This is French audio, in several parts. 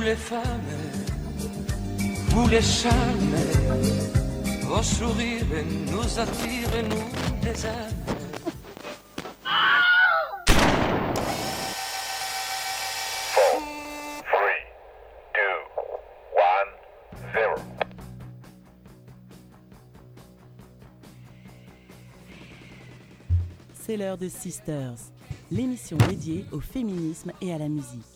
Vous les femmes, vous les charmes, vos sourires nous attirent, nous les aiment. C'est l'heure de Sisters, l'émission dédiée au féminisme et à la musique.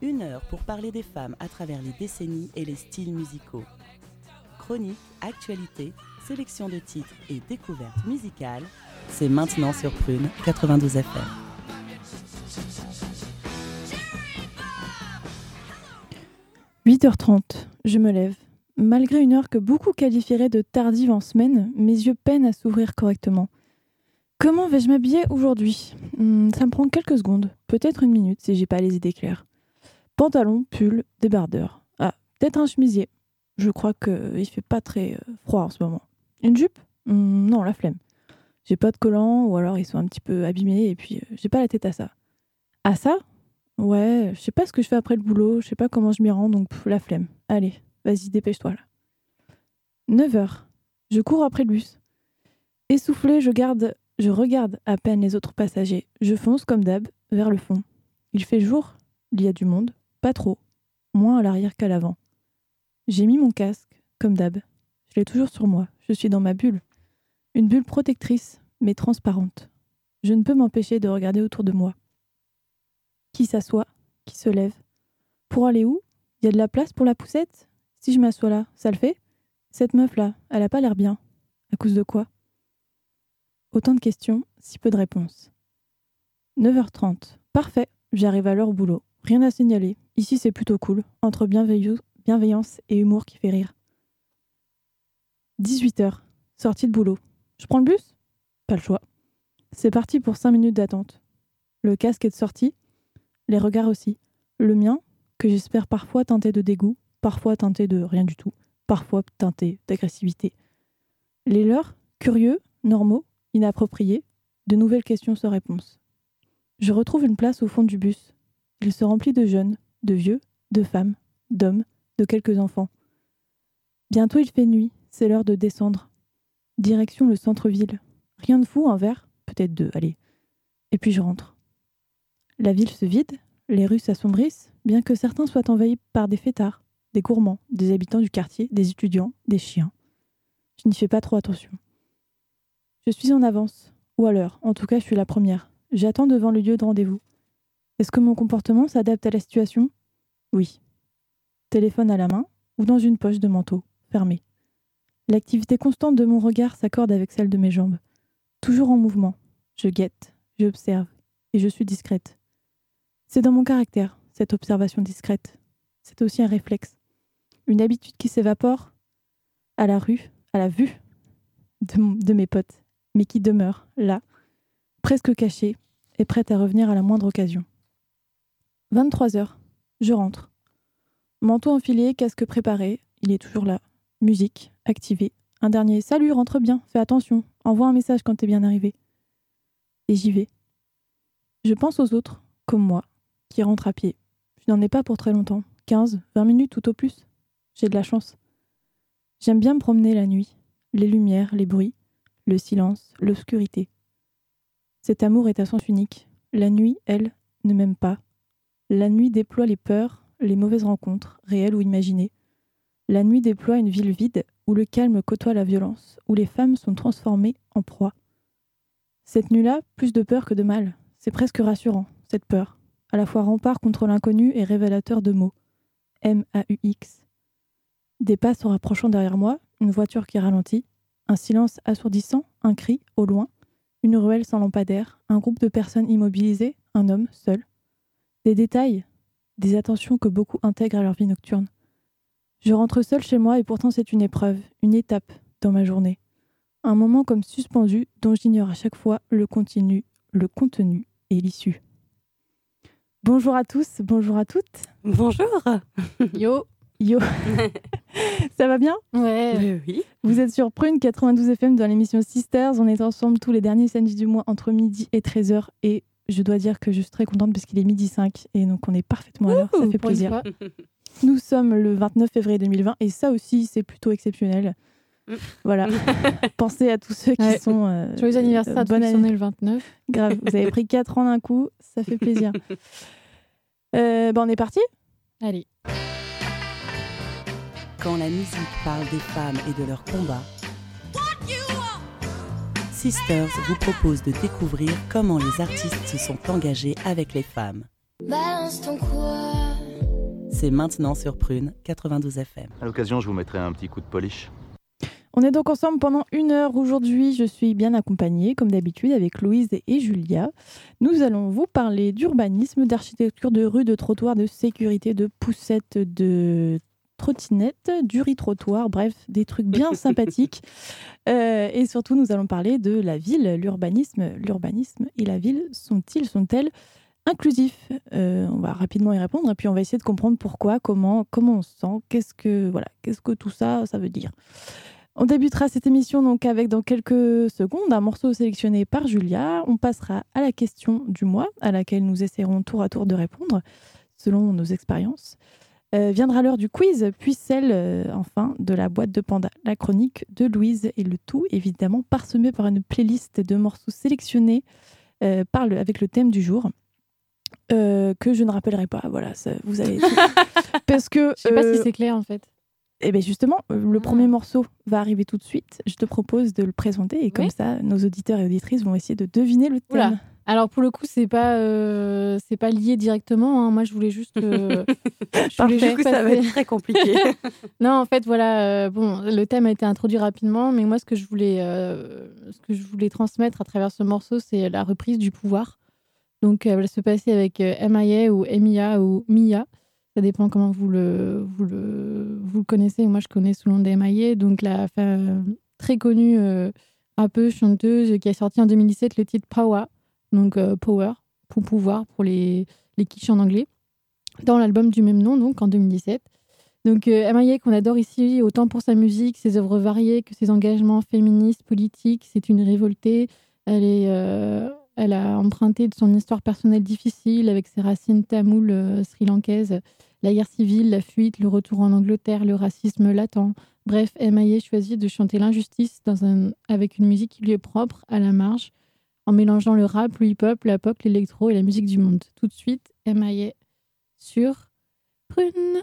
Une heure pour parler des femmes à travers les décennies et les styles musicaux. Chronique, actualité, sélection de titres et découvertes musicales, c'est maintenant sur Prune 92 FM. « 8h30, je me lève. Malgré une heure que beaucoup qualifieraient de tardive en semaine, mes yeux peinent à s'ouvrir correctement. Comment vais-je m'habiller aujourd'hui? Hmm, Ça me prend quelques secondes, peut-être une minute si j'ai pas les idées claires. Pantalon, pull, débardeur. Ah, peut-être un chemisier. Je crois qu'il euh, fait pas très euh, froid en ce moment. Une jupe? Hmm, Non, la flemme. J'ai pas de collants ou alors ils sont un petit peu abîmés et puis euh, j'ai pas la tête à ça. À ça? Ouais, je sais pas ce que je fais après le boulot, je sais pas comment je m'y rends donc la flemme. Allez, vas-y, dépêche-toi là. 9 h Je cours après le bus. Essoufflé, je je regarde à peine les autres passagers. Je fonce comme d'hab vers le fond. Il fait jour, il y a du monde, pas trop, moins à l'arrière qu'à l'avant. J'ai mis mon casque, comme d'hab. Je l'ai toujours sur moi, je suis dans ma bulle. Une bulle protectrice, mais transparente. Je ne peux m'empêcher de regarder autour de moi. Qui s'assoit Qui se lève Pour aller où? Y a de la place pour la poussette? Si je m'assois là, ça le fait? Cette meuf-là, elle a pas l'air bien. À cause de quoi? Autant de questions, si peu de réponses. 9h30. Parfait, j'arrive à l'heure au boulot. Rien à signaler. Ici, c'est plutôt cool, entre bienveillance et humour qui fait rire. 18h. Sortie de boulot. Je prends le bus? Pas le choix. C'est parti pour 5 minutes d'attente. Le casque est de sortie, les regards aussi. Le mien, que j'espère parfois teinté de dégoût, parfois teinté de rien du tout, parfois teinté d'agressivité. Les leurs, curieux, normaux, inapproprié, de nouvelles questions sans réponse. Je retrouve une place au fond du bus. Il se remplit de jeunes, de vieux, de femmes, d'hommes, de quelques enfants. Bientôt il fait nuit, c'est l'heure de descendre. Direction le centre-ville. Rien de fou, un verre, peut-être deux, allez. Et puis je rentre. La ville se vide, les rues s'assombrissent, bien que certains soient envahis par des fêtards, des gourmands, des habitants du quartier, des étudiants, des chiens. Je n'y fais pas trop attention. Je suis en avance, ou à l'heure, en tout cas je suis la première. J'attends devant le lieu de rendez-vous. Est-ce que mon comportement s'adapte à la situation? Oui. Téléphone à la main ou dans une poche de manteau, fermée. L'activité constante de mon regard s'accorde avec celle de mes jambes. Toujours en mouvement. Je guette, j'observe, et je suis discrète. C'est dans mon caractère, cette observation discrète. C'est aussi un réflexe. Une habitude qui s'évapore à la rue, à la vue de, de mes potes mais qui demeure là, presque cachée et prête à revenir à la moindre occasion. 23 heures, je rentre. Manteau enfilé, casque préparé, il est toujours là. Musique, activée. Un dernier Salut, rentre bien, fais attention, envoie un message quand t'es bien arrivé. Et j'y vais. Je pense aux autres, comme moi, qui rentrent à pied. Je n'en ai pas pour très longtemps, 15, 20 minutes tout au plus. J'ai de la chance. J'aime bien me promener la nuit, les lumières, les bruits, le silence, l'obscurité. Cet amour est à sens unique. La nuit, elle, ne m'aime pas. La nuit déploie les peurs, les mauvaises rencontres, réelles ou imaginées. La nuit déploie une ville vide où le calme côtoie la violence, où les femmes sont transformées en proie. Cette nuit-là, plus de peur que de mal. C'est presque rassurant, cette peur, à la fois rempart contre l'inconnu et révélateur de mots. M-A-U-X. Des pas se rapprochant derrière moi, une voiture qui ralentit, un silence assourdissant, un cri, au loin, une ruelle sans lampadaire, un groupe de personnes immobilisées, un homme, seul. Des détails, des attentions que beaucoup intègrent à leur vie nocturne. Je rentre seul chez moi et pourtant c'est une épreuve, une étape dans ma journée. Un moment comme suspendu dont j'ignore à chaque fois le continu, le contenu et l'issue. Bonjour à tous, bonjour à toutes. Bonjour. Yo. Yo, ça va bien? Ouais. Oui. Vous êtes sur Prune 92 FM dans l'émission Sisters. On est ensemble tous les derniers samedis du mois entre midi et 13h. Et je dois dire que je suis très contente parce qu'il est midi 5 et donc on est parfaitement à l'heure. Ça fait plaisir. Nous sommes le 29 février 2020 et ça aussi, c'est plutôt exceptionnel. Mm. Voilà. Pensez à tous ceux qui Ouais. sont. euh, Joyeux anniversaire euh, à tous bonne ceux qui sont année. le 29. Grave. Vous avez pris 4 ans d'un coup, ça fait plaisir. Euh, ben, on est parti Allez. Quand la musique parle des femmes et de leurs combats, Sisters vous propose de découvrir comment les artistes se sont engagés avec les femmes. Balance ton quoi? C'est maintenant sur Prune 92 FM. À l'occasion, je vous mettrai un petit coup de polish. On est donc ensemble pendant une heure aujourd'hui. Je suis bien accompagnée, comme d'habitude, avec Louise et Julia. Nous allons vous parler d'urbanisme, d'architecture de rue, de trottoir, de sécurité, de poussettes, de trottinettes, du riz-trottoir, bref, des trucs bien sympathiques. Euh, et surtout, nous allons parler de la ville, l'urbanisme. L'urbanisme et la ville sont-ils, sont-elles inclusifs? Euh, On va rapidement y répondre et puis on va essayer de comprendre pourquoi, comment, comment on se sent, qu'est-ce que, voilà, qu'est-ce que tout ça, ça veut dire. On débutera cette émission donc avec dans quelques secondes un morceau sélectionné par Julia. On passera à la question du mois à laquelle nous essaierons tour à tour de répondre selon nos expériences. Euh, viendra l'heure du quiz, puis celle euh, enfin de la boîte de panda, la chronique de Louise et le tout évidemment parsemé par une playlist de morceaux sélectionnés euh, par le- avec le thème du jour. que je ne rappellerai pas, voilà, ça, vous allez. Parce que. Je sais pas si c'est clair en fait. eh bien justement, le Ah. premier morceau va arriver tout de suite. Je te propose de le présenter et comme ça, nos auditeurs et auditrices vont essayer de deviner le Oula. Alors pour le coup, c'est pas euh, c'est pas lié directement. hein. Moi, je voulais juste. euh, je voulais juste ça va être très compliqué. Non, en fait, voilà. euh, bon, le thème a été introduit rapidement, mais moi, ce que je voulais, euh, ce que je voulais transmettre à travers ce morceau, c'est la reprise du pouvoir. Donc, elle va se passer avec MIA ou MIA ou MIA. Ça dépend comment vous le, vous le, vous le connaissez. Moi, je connais sous le nom de MIA. Donc, la très connue rappeuse, chanteuse, qui a sorti en 2017 le titre Power. Donc, euh, Power, pour pouvoir, pour les, les quiches en anglais. Dans l'album du même nom, donc en 2017. Donc, euh, Amaye, qu'on adore ici, autant pour sa musique, ses œuvres variées que ses engagements féministes, politiques. C'est une révoltée. Elle, euh, elle a emprunté de son histoire personnelle difficile avec ses racines tamoules euh, sri-lankaises, la guerre civile, la fuite, le retour en Angleterre, le racisme latent. Bref, Amaye choisit de chanter l'injustice un, avec une musique qui lui est propre, à la marge, en mélangeant le rap, le hip-hop, la pop, l'électro et la musique du monde. Tout de suite, Amaye sur Prune.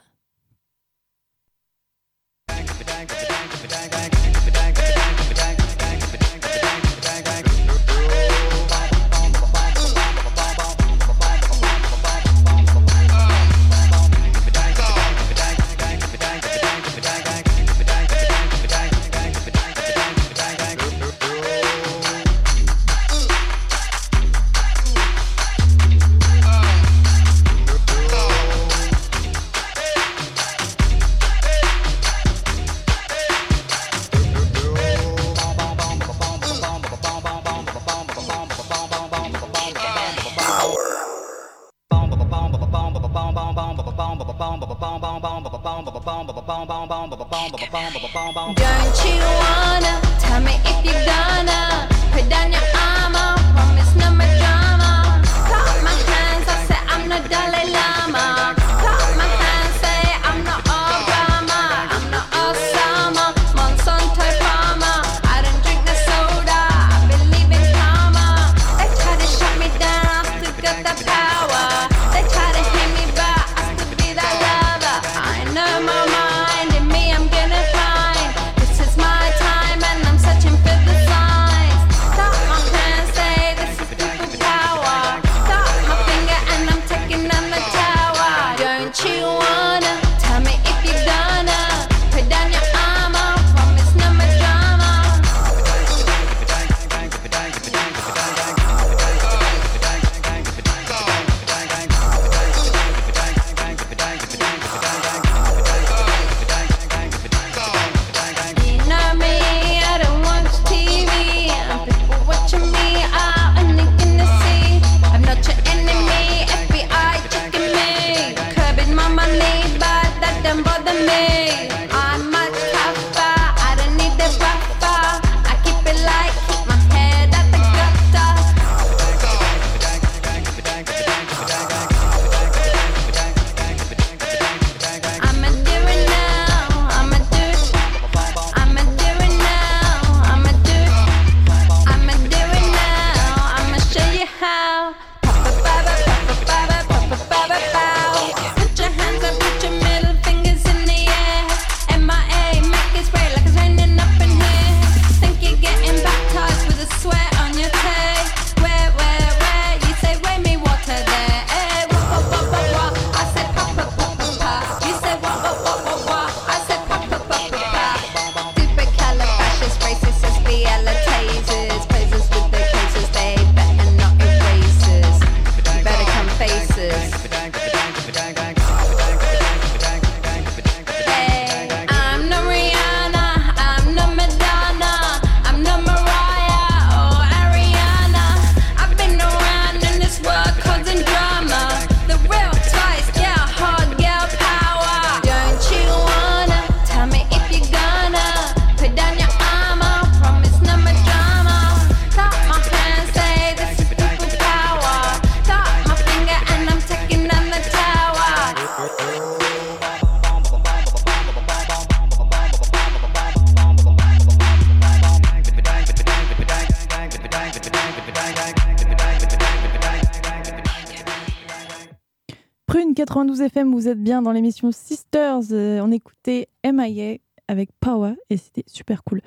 Dans l'émission Sisters. Euh, on écoutait MIA avec Power et c'était super cool.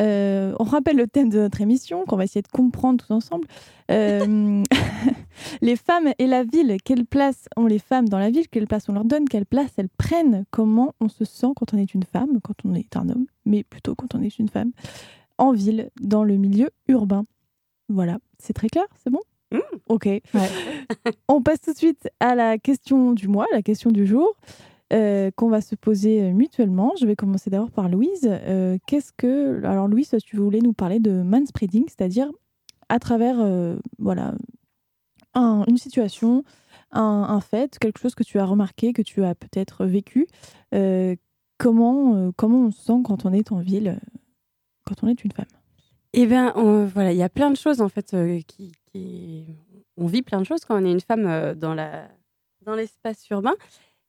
Euh, on rappelle le thème de notre émission qu'on va essayer de comprendre tous ensemble. Euh, les femmes et la ville, quelle place ont les femmes dans la ville? Quelle place on leur donne? Quelle place elles prennent? Comment on se sent quand on est une femme, quand on est un homme, mais plutôt quand on est une femme, en ville, dans le milieu urbain? Voilà, c'est très clair, c'est bon? Ok. On passe tout de suite à la question du mois, la question du jour, euh, qu'on va se poser euh, mutuellement. Je vais commencer d'abord par Louise. Euh, Qu'est-ce que. Alors, Louise, tu voulais nous parler de manspreading, c'est-à-dire à travers euh, voilà, un- une situation, un, un fait, quelque chose que tu as remarqué, que tu as peut-être vécu. comment, comment on se sent quand on est en ville, quand on est une femme? Eh bien, on- voilà, il y a plein de choses en fait qui, qui- On vit plein de choses quand on est une femme euh, dans la dans l'espace urbain,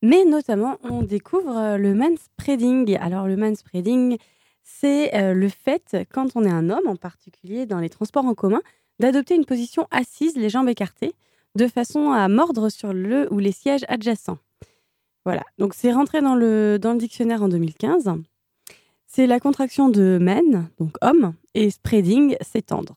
mais notamment on découvre euh, le manspreading. Alors le manspreading, c'est euh, le fait, quand on est un homme, en particulier dans les transports en commun, d'adopter une position assise, les jambes écartées, de façon à mordre sur le ou les sièges adjacents. Voilà, donc c'est rentré dans le, dans le dictionnaire en 2015. C'est la contraction de men, donc homme, et spreading, s'étendre.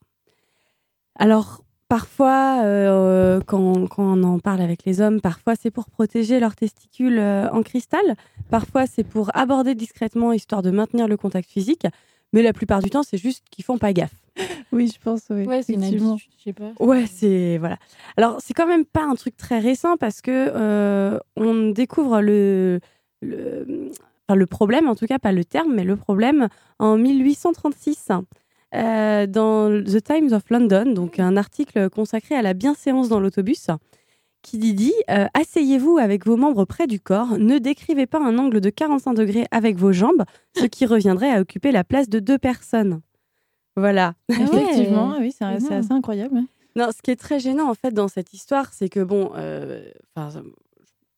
Alors, parfois, euh, quand, quand on en parle avec les hommes, parfois c'est pour protéger leurs testicules euh, en cristal, parfois c'est pour aborder discrètement, histoire de maintenir le contact physique, mais la plupart du temps, c'est juste qu'ils font pas gaffe. Oui, je pense, oui. Ouais, c'est une habitude, je sais pas. Ouais, c'est voilà. Alors c'est quand même pas un truc très récent parce que euh, on découvre le, le enfin, le problème, en tout cas pas le terme, mais le problème en 1836 euh, dans The Times of London, donc un article consacré à la bienséance dans l'autobus, qui dit euh, asseyez-vous avec vos membres près du corps, ne décrivez pas un angle de 45 degrés avec vos jambes, ce qui reviendrait à occuper la place de deux personnes. Voilà. Ah Effectivement, oui, c'est assez incroyable. ouais. Non, ce qui est très gênant en fait dans cette histoire, c'est que bon, euh,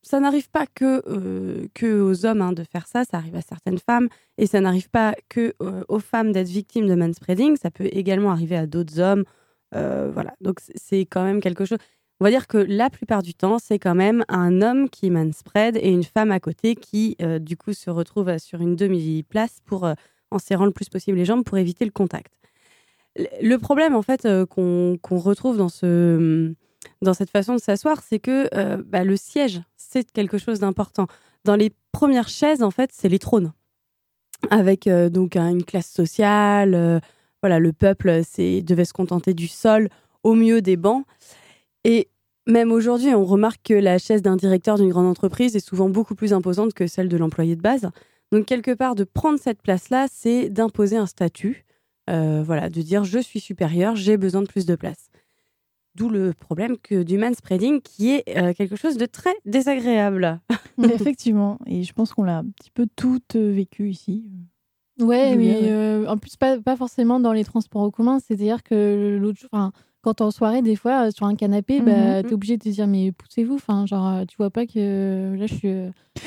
ça, n'arrive pas que, euh, que aux hommes hein, de faire ça, ça arrive à certaines femmes, et ça n'arrive pas que euh, aux femmes d'être victimes de manspreading, ça peut également arriver à d'autres hommes. euh, voilà, donc c'est quand même quelque chose. On va dire que la plupart du temps, c'est quand même un homme qui manspread et une femme à côté qui, du coup, se retrouve sur une demi-place pour, en serrant le plus possible les jambes pour éviter le contact. Le- problème, en fait, qu'on retrouve dans, ce, dans cette façon de s'asseoir, c'est que euh, bah, le siège, c'est quelque chose d'important. Dans les premières chaises, en fait, c'est les trônes. Avec euh, donc un- une classe sociale, euh, voilà, le peuple devait se contenter du sol au mieux des bancs. Et même aujourd'hui, on remarque que la chaise d'un directeur d'une grande entreprise est souvent beaucoup plus imposante que celle de l'employé de base. Donc, quelque part, de prendre cette place-là, c'est d'imposer un statut. Voilà, de dire je suis supérieur, j'ai besoin de plus de place. D'où le problème que du manspreading qui est euh, quelque chose de très désagréable. Effectivement, et je pense qu'on l'a un petit peu toutes euh, vécu ici. Ouais, veux mais euh, en plus, pas, pas forcément dans les transports en commun. C'est-à-dire que l'autre jour, enfin, quand t'es en soirée, des fois, sur un canapé, bah, Mhm. t'es obligé de te dire, mais poussez-vous. Enfin, genre, tu vois pas que là, je suis.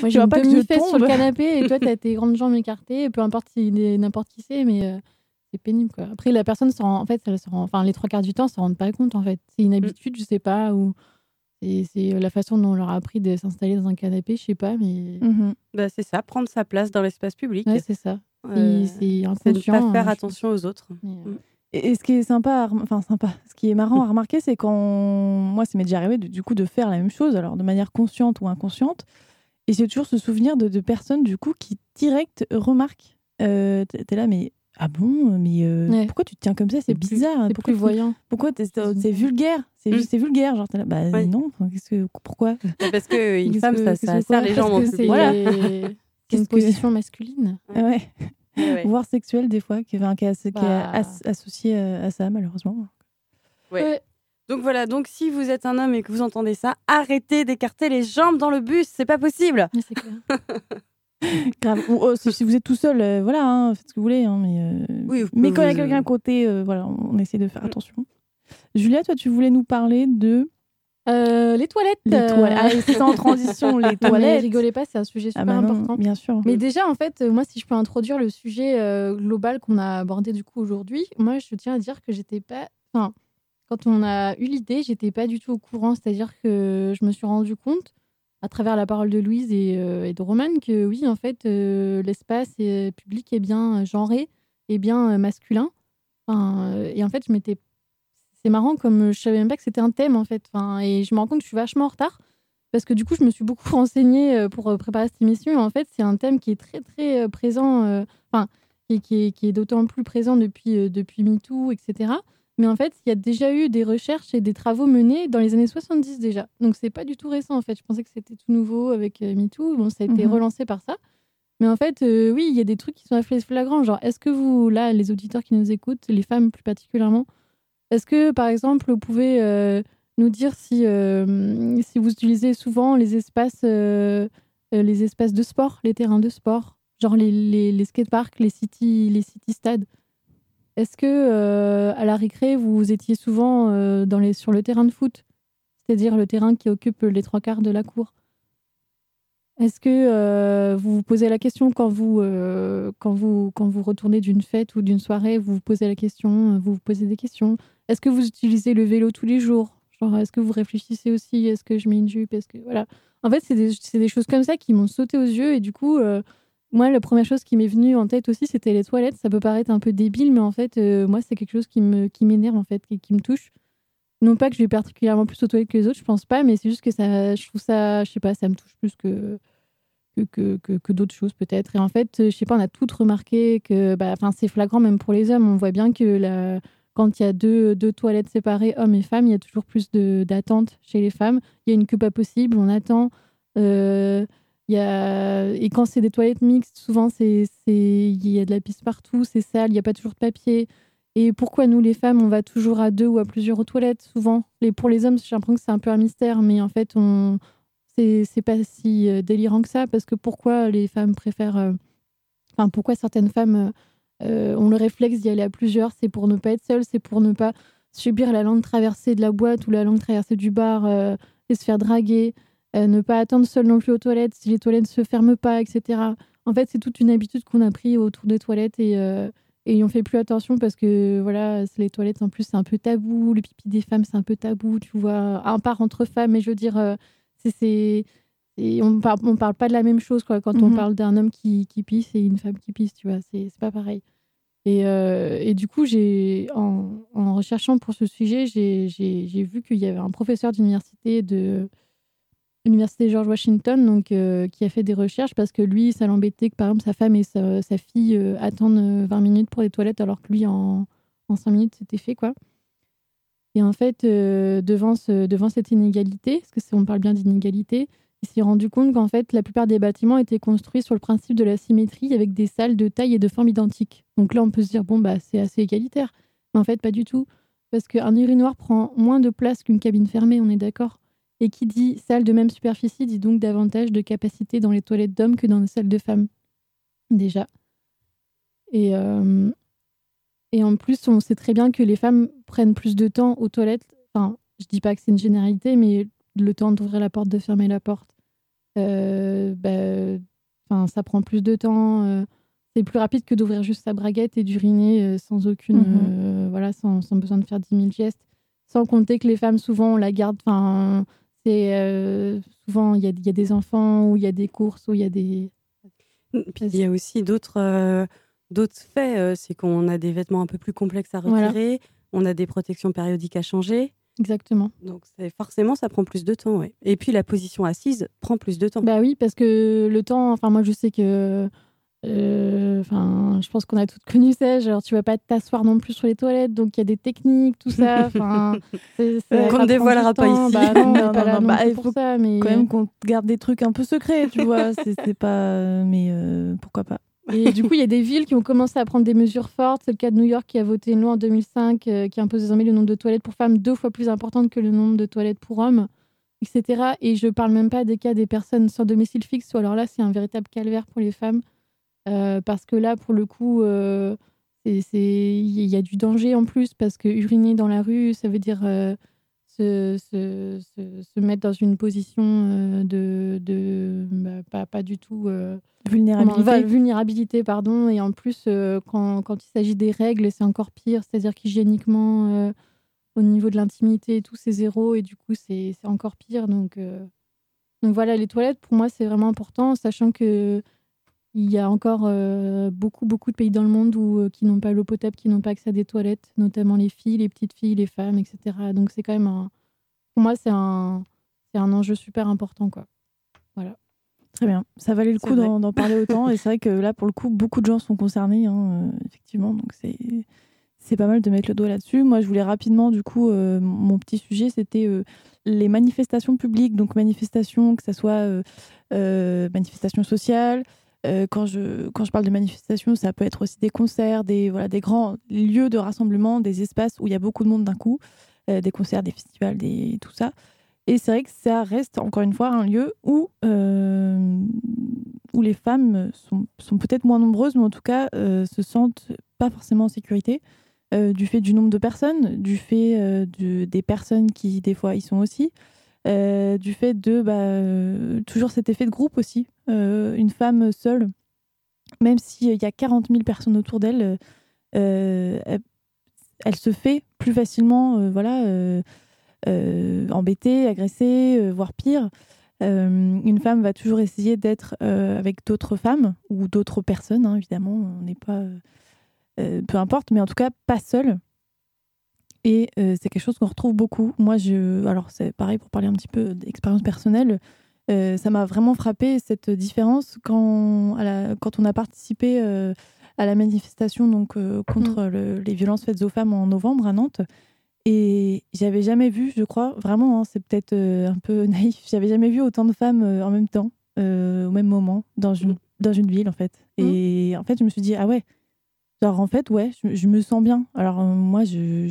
Moi, j'ai une demi-fesse sur le canapé et toi, t'as tes grandes jambes écartées, peu importe si n'importe qui c'est, mais euh, c'est pénible. Quoi. Après, la personne, s'en rend- en fait, elle se rend- enfin, les trois quarts du temps, ne s'en rendent pas compte. En fait. C'est une habitude, je sais pas, ou c'est c'est la façon dont on leur a appris de s'installer dans un canapé, je sais pas, mais Mhm. Bah, c'est ça, prendre sa place dans l'espace public. ouais, c'est ça. Euh, Et c'est c'est ne inconscient. pas faire hein, je attention aux autres. mais, euh, Et, et ce qui est sympa, enfin sympa, ce qui est marrant à remarquer, c'est quand moi, ça m'est déjà arrivé de- du coup de faire la même chose, alors de manière consciente ou inconsciente. Et j'ai toujours ce souvenir de, de personnes du coup qui direct remarquent. Euh, t'es là, mais ah bon, mais euh, Ouais. pourquoi tu te tiens comme ça? C'est plus- bizarre. hein, c'est pourquoi plus voyant. Pourquoi c'est vulgaire C'est Mm. vulgaire. Genre là, bah Ouais. non. que pourquoi? Parce qu'une Qu'est-ce femme, que- ça, que quoi les gens que Voilà. c'est Qu'est-ce une que- position masculine. Ouais. Ouais, ouais. Voire sexuelle des fois, qui, enfin, qui est, Bah. as- associée euh, à ça malheureusement. Ouais. Ouais. Donc voilà, donc si vous êtes un homme et que vous entendez ça, arrêtez d'écarter les jambes dans le bus, c'est pas possible. C'est clair. Grave. Ou, oh, si, si vous êtes tout seul, euh, voilà, hein, faites ce que vous voulez. hein, mais euh, Oui, vous mais pouvez quand il y a quelqu'un à côté, euh, voilà, on essaie de faire attention. Julia, toi, tu voulais nous parler de Euh, les toilettes. les euh, toilettes. Sans transition, les Mais toilettes. rigolez pas, c'est un sujet Ah super bah non, important. bien sûr. Mais déjà, en fait, euh, moi, si je peux introduire le sujet euh, global qu'on a abordé du coup aujourd'hui, moi, je tiens à dire que j'étais pas. Enfin, quand on a eu l'idée, j'étais pas du tout au courant. C'est-à-dire que je me suis rendu compte, à travers la parole de Louise et, euh, et de Romane, que oui, en fait, euh, l'espace euh, public est bien genré et bien masculin. Enfin, et en fait, je m'étais. C'est marrant, comme je savais même pas que c'était un thème, en fait. Enfin, et je me rends compte que je suis vachement en retard. Parce que du coup, je me suis beaucoup renseignée pour préparer cette émission. Et en fait, c'est un thème qui est très, très présent, enfin, qui, qui est, qui est d'autant plus présent depuis, depuis MeToo, etc. Mais en fait, il y a déjà eu des recherches et des travaux menés dans les années 70 déjà. Donc, c'est pas du tout récent, en fait. Je pensais que c'était tout nouveau avec euh, MeToo. Bon, ça a été Mhm. relancé par ça. Mais en fait, euh, oui, il y a des trucs qui sont assez flagrants. Genre, est-ce que vous, là, les auditeurs qui nous écoutent, les femmes plus particulièrement, est-ce que, par exemple, vous pouvez euh, nous dire si, euh, si vous utilisez souvent les espaces, les espaces de sport, les terrains de sport, genre les, les, les skateparks, les city, les city stades? Est-ce que euh, à la récré, vous étiez souvent euh, sur le terrain de foot, c'est-à-dire le terrain qui occupe les trois quarts de la cour? Est-ce que euh, vous vous posez la question quand vous, quand vous, retournez d'une fête ou d'une soirée, vous vous posez la question, vous vous posez des questions? Est-ce que vous utilisez le vélo tous les jours? Genre, est-ce que vous réfléchissez aussi? Est-ce que je mets une jupe? Que voilà. En fait, c'est des, des choses comme ça qui m'ont sauté aux yeux et du coup, moi, la première chose qui m'est venue en tête aussi, c'était les toilettes. Ça peut paraître un peu débile, mais en fait, euh, moi, c'est quelque chose qui me qui m'énerve en fait et qui me touche. Non pas que je vais particulièrement plus aux toilettes que les autres, je pense pas, mais c'est juste que ça, je trouve ça, je sais pas, ça me touche plus que que, que, d'autres choses peut-être. Et en fait, euh, je sais pas, on a toutes remarqué que, bah, enfin, c'est flagrant même pour les hommes. On voit bien que la, quand il y a deux, deux toilettes séparées, hommes et femmes, il y a toujours plus d'attente chez les femmes. Il y a une queue pas possible, on attend. Euh, Et quand c'est des toilettes mixtes, souvent, il y a de la pisse partout, c'est sale, il n'y a pas toujours de papier. Et pourquoi nous, les femmes, on va toujours à deux ou à plusieurs aux toilettes, souvent? Pour les hommes, j'ai l'impression que c'est un peu un mystère, mais en fait, on c'est pas si euh, délirant que ça, parce que pourquoi les femmes préfèrent... euh, Enfin, pourquoi certaines femmes euh, ont le réflexe d'y aller à plusieurs? C'est pour ne pas être seule, c'est pour ne pas subir la longue traversée de la boîte ou la longue traversée du bar et se faire draguer, euh, ne pas attendre seul non plus aux toilettes si les toilettes ne se ferment pas, etc. En fait, c'est toute une habitude qu'on a pris autour des toilettes et, euh, et on fait plus attention parce que voilà, les toilettes en plus c'est un peu tabou, le pipi des femmes c'est un peu tabou, tu vois, à part entre femmes, mais je veux dire, euh, c'est- on parle, on parle pas de la même chose quoi quand on Mhm. parle d'un homme qui, qui pisse et une femme qui pisse, tu vois, c'est pas pareil. Et, euh, et du coup, j'ai en, en recherchant pour ce sujet, j'ai vu qu'il y avait un professeur d'université de l'université George Washington, donc euh, qui a fait des recherches parce que lui, ça l'embêtait que par exemple sa femme et sa, fille euh, attendent euh, 20 minutes pour les toilettes alors que lui en, en 5 minutes c'était fait quoi. Et en fait, euh, devant, ce, devant cette inégalité, parce que on parle bien d'inégalité, il s'est rendu compte qu'en fait, la plupart des bâtiments étaient construits sur le principe de la symétrie avec des salles de taille et de forme identiques. Donc là, on peut se dire, bon, bah, c'est assez égalitaire. Mais en fait, pas du tout. Parce qu'un urinoir prend moins de place qu'une cabine fermée, on est d'accord. Et qui dit salle de même superficie dit donc davantage de capacité dans les toilettes d'hommes que dans les salles de femmes. Déjà. Et, euh, et en plus, on sait très bien que les femmes prennent plus de temps aux toilettes. Enfin, je dis pas que c'est une généralité, mais le temps d'ouvrir la porte, de fermer la porte. Euh, bah, ça prend plus de temps. euh, c'est plus rapide que d'ouvrir juste sa braguette et d'uriner euh, sans aucune, Mhm. euh, voilà, sans, sans besoin de faire 10 000 gestes. Sans compter que les femmes, souvent, on la garde. Enfin, c'est euh, souvent il y a, il y a des enfants ou il y a des courses ou il y a des. Puis il y a aussi d'autres euh, d'autres faits. euh, c'est qu'on a des vêtements un peu plus complexes à Voilà. retirer, on a des protections périodiques à changer. Exactement. Donc c'est forcément, ça prend plus de temps. Ouais. Et puis la position assise prend plus de temps. Bah oui, parce que le temps, enfin moi je sais que, euh, enfin je pense qu'on a toutes connu ça, genre tu vas pas t'asseoir non plus sur les toilettes, donc il y a des techniques, tout ça, enfin Qu'on ne dévoilera pas ici. Bah non, on Non, pas non, bah, il faut ça, mais Quand même qu'on garde des trucs un peu secrets, tu vois. C'est c'est pas. Mais euh, pourquoi pas Et du coup, il y a des villes qui ont commencé à prendre des mesures fortes. C'est le cas de New York qui a voté une loi en 2005 euh, qui impose désormais le nombre de toilettes pour femmes deux fois plus importante que le nombre de toilettes pour hommes, etc. Et je parle même pas des cas des personnes sans domicile fixe, ou alors là, c'est un véritable calvaire pour les femmes. Euh, parce que là, pour le coup, euh, c'est- il y a du danger en plus, parce que uriner dans la rue, ça veut dire euh, se, se, se, se mettre dans une position de, de bah, pas, pas du tout. Vulnérabilité. Comment- vulnérabilité, pardon. Et en plus, quand, quand il s'agit des règles, c'est encore pire. C'est-à-dire qu'hygiéniquement, au niveau de l'intimité et tout, c'est zéro. Et du coup, c'est encore pire. Donc, donc voilà, les toilettes, pour moi, c'est vraiment important, sachant que il y a encore euh, beaucoup, beaucoup de pays dans le monde où, euh, qui n'ont pas l'eau potable, qui n'ont pas accès à des toilettes, notamment les filles, les petites filles, les femmes, etc. Donc c'est quand même un... Pour moi, c'est un, c'est un enjeu super important, quoi. Voilà. Très bien. Ça valait le coup d'en d'en parler autant. et c'est vrai que là, pour le coup, beaucoup de gens sont concernés, hein, euh, effectivement. Donc c'est c'est pas mal de mettre le doigt là-dessus. Moi, je voulais rapidement, du coup, euh, mon petit sujet, c'était euh, les manifestations publiques. Donc manifestations, que ce soit euh, manifestations sociales. Euh, quand, je, quand je parle de manifestations, ça peut être aussi des concerts, des, voilà, des grands lieux de rassemblement, des espaces où il y a beaucoup de monde d'un coup, euh, des concerts, des festivals, des, tout ça. Et c'est vrai que ça reste, encore une fois, un lieu où, euh, où les femmes sont, sont peut-être moins nombreuses, mais en tout cas se sentent pas forcément en sécurité, du fait du nombre de personnes, du fait de- des personnes qui, des fois, y sont aussi, euh, du fait de bah, euh, toujours cet effet de groupe aussi. Euh, une femme seule, même s'il y a 40 000 personnes autour d'elle, elle, se fait plus facilement voilà, embêtée, agressée, voire pire. Une femme va toujours essayer d'être avec d'autres femmes ou d'autres personnes, hein, évidemment, on n'est pas. peu importe, mais en tout cas, pas seule. Et euh, c'est quelque chose qu'on retrouve beaucoup. Moi, je, alors c'est pareil pour parler un petit peu d'expérience personnelle. euh, ça m'a vraiment frappé cette différence quand, à la- quand on a participé euh, à la manifestation donc contre le- les violences faites aux femmes en novembre à Nantes. Et j'avais jamais vu, je crois, vraiment, hein, c'est peut-être un peu naïf, j'avais jamais vu autant de femmes en même temps, au même moment, dans une, dans une ville, en fait. Et en fait, je me suis dit, ah ouais, genre, en fait, ouais, je, je me sens bien. Alors, euh, moi, je.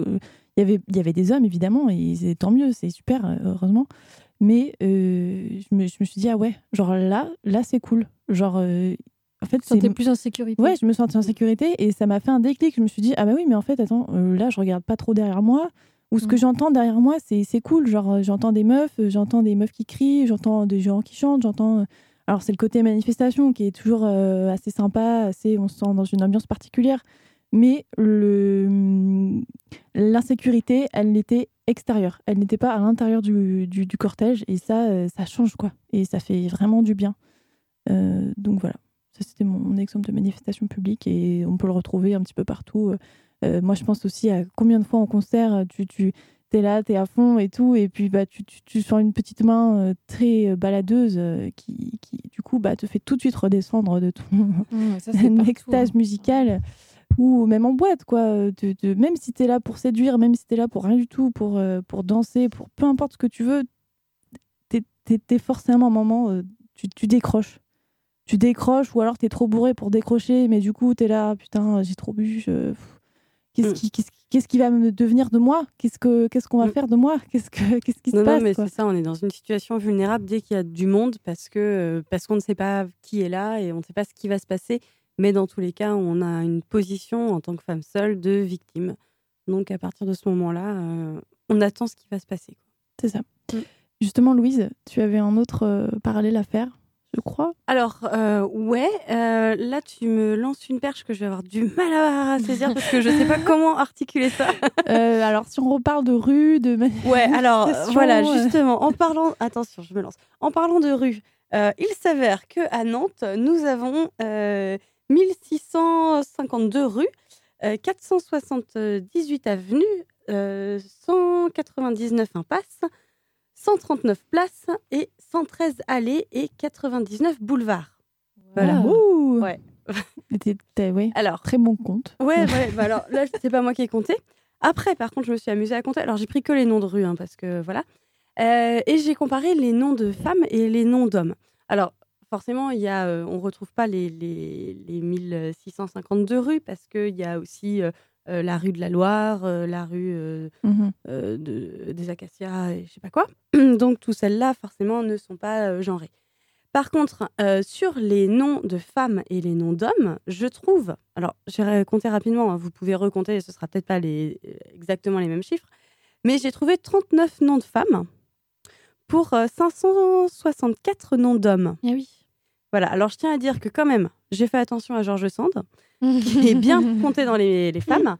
euh, il y avait- Il y avait des hommes, évidemment, et c'est tant mieux, c'est super, euh, heureusement. Mais euh, je, me, je me suis dit, ah ouais, genre là, là, c'est cool. Genre, en fait, Tu plus en sécurité. Ouais, je me sentais en sécurité et ça m'a fait un déclic. Je me suis dit, ah bah oui, mais en fait, attends, là, je regarde pas trop derrière moi. Ou ce que Mm. j'entends derrière moi, c'est cool. Genre, j'entends des meufs, j'entends des meufs qui crient, j'entends des gens qui chantent, j'entends. Alors, c'est le côté manifestation qui est toujours euh, assez sympa, assez, on se sent dans une ambiance particulière. Mais le- l'insécurité, elle n'était extérieure. Elle n'était pas à l'intérieur du, cortège. Et ça, euh, ça change, quoi. Et ça fait vraiment du bien. Euh, donc voilà. Ça, c'était mon, exemple de manifestation publique et on peut le retrouver un petit peu partout. Moi, je pense aussi à combien de fois en concert, tu es là, tu es à fond et tout, et puis bah, tu, tu, tu sens une petite main euh, très baladeuse euh, qui, qui, du coup, bah, te fait tout de suite redescendre de ton Mmh, ça, extase hein. musicale. Ou même en boîte, quoi. De, de- même si tu es là pour séduire, même si tu es là pour rien du tout, pour, euh, pour danser, pour peu importe ce que tu veux, tu es, forcément un moment, euh, tu, tu décroches tu décroches ou alors t'es trop bourré pour décrocher, mais du coup t'es là, putain, j'ai trop bu. je- Qu'est-ce qui, qu'est-ce qui- qu'est-ce qui va me devenir de moi? Qu'est-ce que qu'est-ce qu'on va Mm. faire de moi? Qu'est-ce que qu'est-ce qui se Non, passe non, mais c'est ça, on est dans une situation vulnérable dès qu'il y a du monde parce que euh, parce qu'on ne sait pas qui est là et on ne sait pas ce qui va se passer. Mais dans tous les cas, on a une position en tant que femme seule de victime. Donc à partir de ce moment-là, euh, on attend ce qui va se passer. C'est ça. Mm. Justement, Louise, tu avais un autre euh, parallèle à faire? Je crois? Alors, euh, ouais, euh, là, tu me lances une perche que je vais avoir du mal à saisir parce que je sais pas comment articuler ça. Euh, alors, si on reparle de rue, de. Ouais, alors, voilà, justement, en parlant. Attention, je me lance. En parlant de rue, il s'avère qu'à Nantes, nous avons euh, 1652 rues, euh, 478 avenues, euh, 199 impasses, 139 places et 113 allées et 99 boulevards. Voilà. Ouh. Ouais. Ouais, Alors, très bon compte. ouais, ouais, bah alors là, c'est pas moi qui ai compté. Après, par contre, je me suis amusée à compter. Alors, j'ai pris que les noms de rues, hein, parce que voilà. Euh, et j'ai comparé les noms de femmes et les noms d'hommes. Alors, forcément, il y a, euh, on retrouve pas les, les, les 1652 rues, parce qu'il y a aussi euh, la rue de la Loire, euh, la rue euh, Mhm. euh, de- des Acacias et je sais pas quoi. Donc, toutes celles-là, forcément, ne sont pas euh, genrées. Par contre, euh, sur les noms de femmes et les noms d'hommes, je trouve. Alors, j'ai compté rapidement, hein, vous pouvez recompter, ce sera peut-être pas les, euh, exactement les mêmes chiffres, mais j'ai trouvé 39 noms de femmes pour euh, 564 noms d'hommes. Ah oui. Voilà, alors je tiens à dire que quand même, j'ai fait attention à Georges Sand, qui est bien compté dans les, les femmes.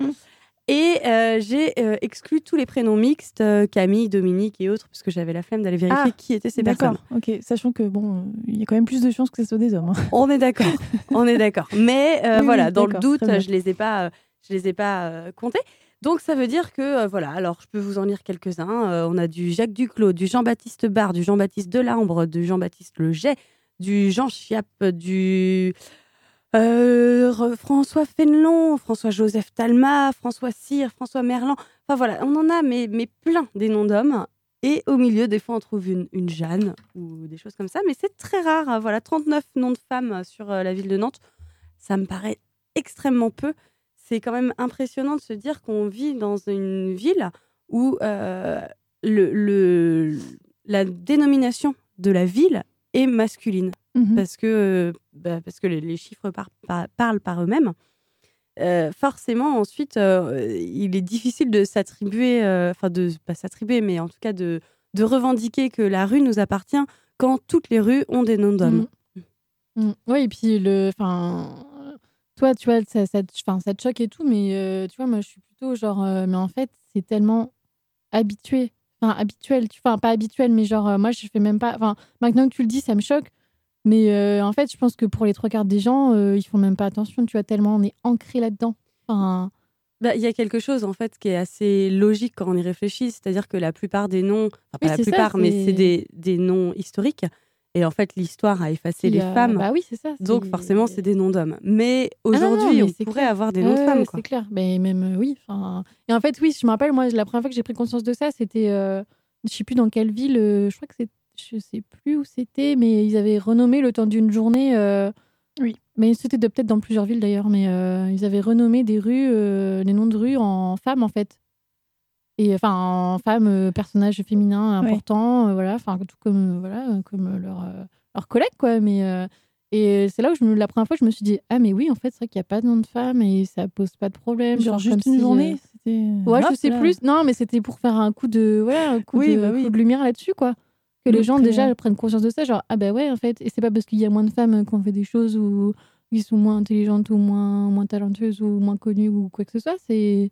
Et euh, j'ai euh, exclu tous les prénoms mixtes, euh, Camille, Dominique et autres, parce que j'avais la flemme d'aller vérifier Ah, qui étaient ces D'accord, personnes. ok. Sachant que, bon, il y a quand même plus de chances que ce soit des hommes. hein. On est d'accord, on est d'accord. Mais Oui, voilà, oui, dans le d'accord, doute, je les ai pas, je les ai pas comptés. Donc ça veut dire que voilà. Alors je peux vous en lire quelques-uns. On a du Jacques Duclos, du Jean-Baptiste Barre, du Jean-Baptiste Delambre, du Jean-Baptiste Leget, du Jean Chiappe, du euh, François Fénelon, François-Joseph Talma, François Cyr, François Merlan. Enfin voilà, on en a mais, mais plein des noms d'hommes. Et au milieu, des fois, on trouve une, une Jeanne ou des choses comme ça. Mais c'est très rare. hein. Voilà, 39 noms de femmes sur euh, la ville de Nantes. Ça me paraît extrêmement peu. C'est quand même impressionnant de se dire qu'on vit dans une ville où euh, le- la dénomination de la ville est masculine Mhm. parce que, euh, bah, parce que les, les chiffres par- par- parlent par eux-mêmes. Euh, forcément, ensuite, euh, il est difficile de s'attribuer, euh, enfin, de pas s'attribuer, mais en tout cas de, de revendiquer que la rue nous appartient quand toutes les rues ont des noms d'hommes. Mm. Oui, et puis le, enfin, toi, tu vois, ça, ça, ça te choque et tout, mais euh, tu vois, moi, je suis plutôt genre, euh, mais en fait, c'est tellement habitué, enfin, habituel, tu, enfin, pas habituel, mais genre, euh, moi, je fais même pas, enfin, maintenant que tu le dis, ça me choque, mais euh, en fait, je pense que pour les trois quarts des gens, euh, ils font même pas attention, tu vois, tellement on est ancré là-dedans. Enfin, Bah, Il y a quelque chose en fait qui est assez logique quand on y réfléchit, c'est-à-dire que la plupart des noms, enfin pas la ça, plupart, mais c'est- c'est des, des noms historiques. Et en fait, l'histoire a effacé les a- femmes, Bah oui, c'est ça. donc forcément, c'est des noms d'hommes. Mais non, aujourd'hui, mais on pourrait clair. avoir des noms de Ouais, femmes. C'est clair. Mais même, euh, oui. enfin, Et en fait, oui, je me rappelle, moi, la première fois que j'ai pris conscience de ça, c'était. euh, je sais plus dans quelle ville, euh, je crois que c'est. Je sais plus où c'était, mais ils avaient renommé le temps d'une journée. euh, Oui. Mais c'était de- peut-être dans plusieurs villes d'ailleurs, mais euh, ils avaient renommé des rues, euh, les noms de rues en femmes en fait. Et enfin, en femmes, euh, personnages féminins Ouais. importants, euh, voilà, enfin, tout comme, euh, voilà, comme euh, leurs euh, collègues, quoi. Mais. euh, et c'est là où je me, la première fois, je me suis dit ah mais oui en fait c'est vrai qu'il n'y a pas de nom de femme et ça pose pas de problème. Genre comme juste une si, journée, c'était. Ouais, je sais là. plus. Non, mais c'était pour faire un coup de, voilà, un coup, Oui, de, bah oui. coup de lumière là-dessus, quoi. Que les gens déjà prennent conscience de ça, genre ah bah ouais en fait. Et c'est pas parce qu'il y a moins de femmes qui ont fait des choses ou qui sont moins intelligentes ou moins moins talentueuses ou moins connues ou quoi que ce soit. C'est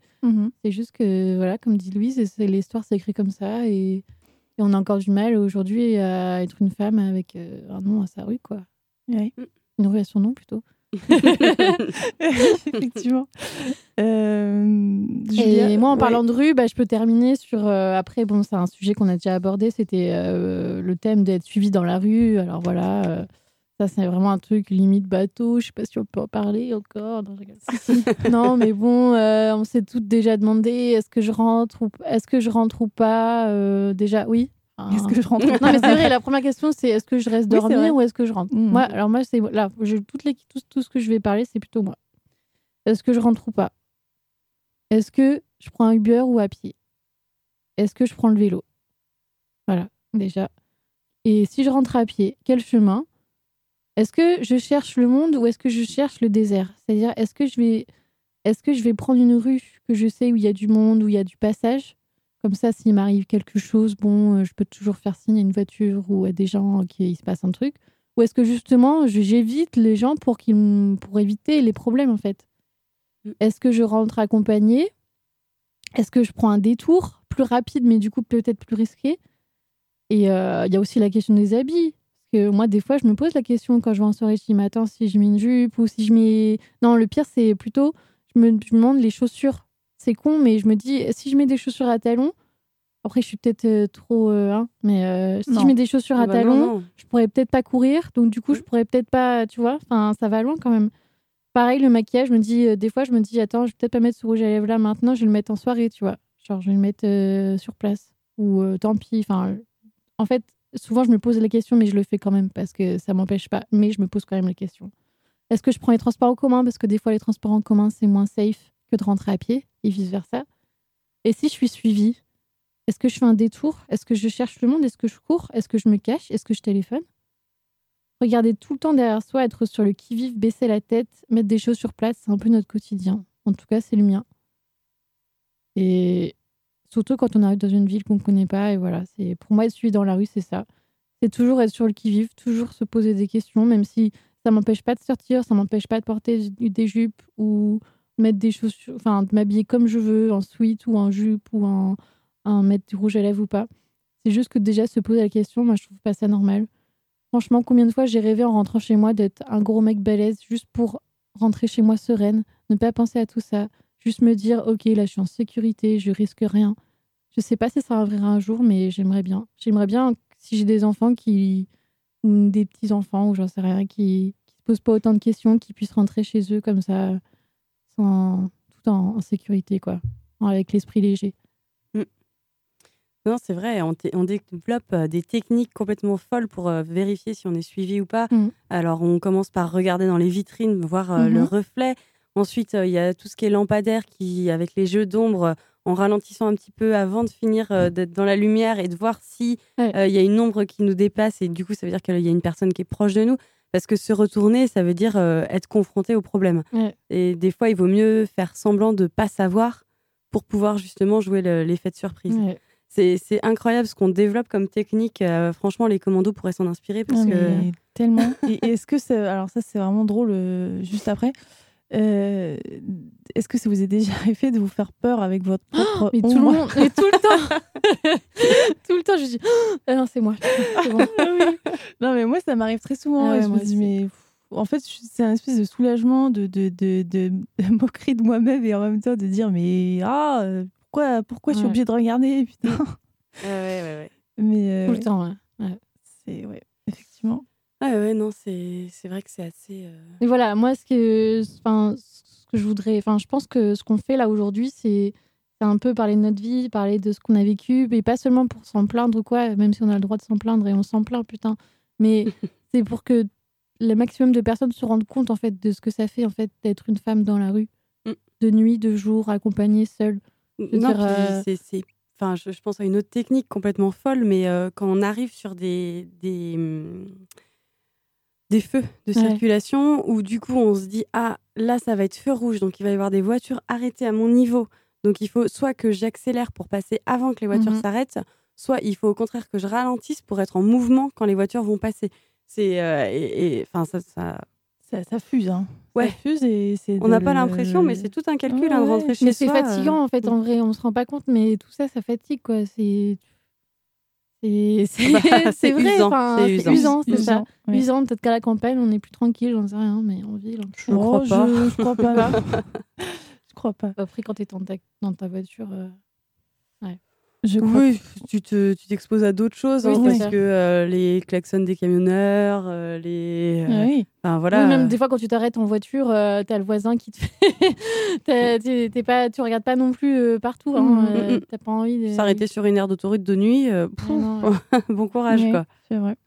c'est juste que voilà, comme dit Louise, c'est l'histoire c'est écrit comme ça et, et on a encore du mal aujourd'hui à être une femme avec euh, un nom à sa rue, quoi. Ouais. Une rue à son nom plutôt. Effectivement. Euh, Julia, Et moi, en ouais. parlant de rue, bah, je peux terminer sur. euh, après, bon, c'est un sujet qu'on a déjà abordé. C'était euh, le thème d'être suivi dans la rue. Alors voilà, euh, ça, c'est vraiment un truc limite bateau. Je sais pas si on peut en parler encore. Non, mais bon, euh, on s'est toutes déjà demandé est-ce que je rentre ou est-ce que je rentre ou pas Euh, Déjà, oui. Est-ce que je rentre non, mais c'est vrai, la première question, c'est est-ce que je reste Oui, dormir ou est-ce que je rentre? Mhm. Moi, alors moi, c'est là, je, toutes les, tout, tout ce que je vais parler, c'est plutôt moi. Est-ce que je rentre ou pas? Est-ce que je prends un Uber ou à pied? Est-ce que je prends le vélo? Voilà, déjà. Et si je rentre à pied, quel chemin? Est-ce que je cherche le monde ou est-ce que je cherche le désert? C'est-à-dire, est-ce que je vais, prendre une rue que je sais où il y a du monde, où il y a du passage? Comme ça, s'il m'arrive quelque chose, bon, euh, je peux toujours faire signe à une voiture ou à des gens qui se passe un truc. Ou est-ce que justement, j'évite les gens pour, pour éviter les problèmes, en fait? Est-ce que je rentre accompagnée? Est-ce que je prends un détour plus rapide, mais du coup peut-être plus risqué? Et euh, il y a aussi la question des habits. Que moi, des fois, je me pose la question quand je vais en soirée, je dis, mais attends, si je mets une jupe ou si je mets... Non, le pire, c'est plutôt, je me, demande les chaussures. C'est con, mais je me dis, si je mets des chaussures à talons, après, je suis peut-être euh, trop... euh, hein, mais euh, si Non. je mets des chaussures Ah à bah non, talons, non. je pourrais peut-être pas courir, donc du coup, je pourrais peut-être pas, tu vois, enfin, ça va loin quand même. Pareil, le maquillage, je me dis, euh, des fois, je me dis, attends, je vais peut-être pas mettre ce rouge à lèvres là maintenant, je vais le mettre en soirée, tu vois. Genre, je vais le mettre sur place. Ou tant pis, enfin, en fait, souvent, je me pose la question, mais je le fais quand même parce que ça m'empêche pas, mais je me pose quand même la question. Est-ce que je prends les transports en commun? Parce que des fois, les transports en commun, c'est moins safe que de rentrer à pied et vice-versa. Et si je suis suivie, est-ce que je fais un détour? Est-ce que je cherche le monde? Est-ce que je cours? Est-ce que je me cache? Est-ce que je téléphone? Regarder tout le temps derrière soi, être sur le qui-vive, baisser la tête, mettre des choses sur place, c'est un peu notre quotidien. En tout cas, c'est le mien. Et surtout quand on arrive dans une ville qu'on ne connaît pas, et voilà, c'est pour moi être suivi dans la rue, c'est ça. C'est toujours être sur le qui-vive, toujours se poser des questions, même si ça m'empêche pas de sortir, ça m'empêche pas de porter des jupes ou mettre des chaussures, enfin de m'habiller comme je veux, en sweat ou en jupe ou en, en mettre du rouge à lèvres ou pas. C'est juste que déjà se poser la question, moi je trouve pas ça normal. Franchement, combien de fois j'ai rêvé en rentrant chez moi d'être un gros mec balèze juste pour rentrer chez moi sereine, ne pas penser à tout ça, juste me dire ok là je suis en sécurité, je risque rien. Je sais pas si ça arrivera un jour, mais j'aimerais bien. J'aimerais bien si j'ai des enfants qui ou des petits enfants ou j'en sais rien qui qui se posent pas autant de questions, qui puissent rentrer chez eux comme ça, sans tout en, en sécurité quoi, avec l'esprit léger. Non, c'est vrai, on développe euh, des techniques complètement folles pour euh, vérifier si on est suivi ou pas. Mm. Alors, on commence par regarder dans les vitrines, voir euh, le Mhm. reflet. Ensuite, euh, il y a tout ce qui est lampadaire qui, avec les jeux d'ombre, euh, en ralentissant un petit peu avant de finir euh, d'être dans la lumière et de voir si Ouais. y a une ombre qui nous dépasse et du coup, ça veut dire qu'il y a une personne qui est proche de nous. Parce que se retourner, ça veut dire euh, être confronté au problème. Ouais. Et des fois, il vaut mieux faire semblant de pas savoir pour pouvoir justement jouer le- l'effet de surprise. Ouais. C'est incroyable ce qu'on développe comme technique. Franchement, les commandos pourraient s'en inspirer parce que. tellement. Et est-ce que c'est alors ça c'est vraiment drôle juste après. Euh, est-ce que ça vous est déjà arrivé de vous faire peur avec votre propre Mais tout le monde, mais tout le temps, tout le temps, je dis ah non c'est moi. Bon. Non mais moi ça m'arrive très souvent. Ah et ouais, je me dis mais en fait c'est un espèce de soulagement, de, de, de, de- moquerie de moi-même et en même temps de dire mais ah pourquoi pourquoi je suis Ouais. obligée de regarder putain. Ouais, ouais, ouais. Mais euh, Tout ouais, le temps. ouais. c'est ouais effectivement. Ouais, ouais, non, c'est c'est vrai que c'est assez. euh, Et voilà, moi, ce que, enfin, ce que je voudrais, enfin, je pense que ce qu'on fait là aujourd'hui, c'est c'est un peu parler de notre vie, parler de ce qu'on a vécu, mais pas seulement pour s'en plaindre ou quoi, même si on a le droit de s'en plaindre et on s'en plaint, putain. Mais c'est pour que le maximum de personnes se rendent compte en fait de ce que ça fait en fait d'être une femme dans la rue, Mm. de nuit, de jour, accompagnée, seule. veux Non, dire, puis euh, c'est- c'est. Enfin, je, je pense à une autre technique complètement folle, mais euh, quand on arrive sur des, des, hum, des feux de Ouais. circulation, où du coup on se dit Ah, là ça va être feu rouge, donc il va y avoir des voitures arrêtées à mon niveau. Donc il faut soit que j'accélère pour passer avant que les voitures Mhm. s'arrêtent, soit il faut au contraire que je ralentisse pour être en mouvement quand les voitures vont passer. C'est. euh, et- Enfin, ça, ça, Ça, ça fuse hein. Ouais. Ça fuse et c'est. On n'a pas le- l'impression, mais c'est tout un calcul hein, de Ouais, rentrer chez Mais c'est euh, fatigant en fait, en vrai, on se rend pas compte, mais tout ça, ça fatigue quoi. C'est c'est c'est Bah, c'est vrai, enfin, c'est usant. usant, c'est ça. Usant, ouais. Usant, peut-être qu'à la campagne, on est plus tranquille, j'en sais rien, mais en ville. Je ne crois Oh, pas. Je, je crois pas. je crois pas. Après, quand t'es dans ta, dans ta voiture, euh, Je crois Oui, tu te, tu t'exposes à d'autres choses Oui, hein, parce ça. que euh, les klaxons des camionneurs, euh, les, euh, Ah oui. enfin voilà. oui, même des fois quand tu t'arrêtes en voiture, euh, t'as le voisin qui te fait, t'es- t'es pas, tu regardes pas non plus euh, partout, hein, euh, t'as pas envie de S'arrêter sur une aire d'autoroute de nuit, euh, pff, Ouais, non, ouais. bon courage Ouais, quoi. C'est vrai.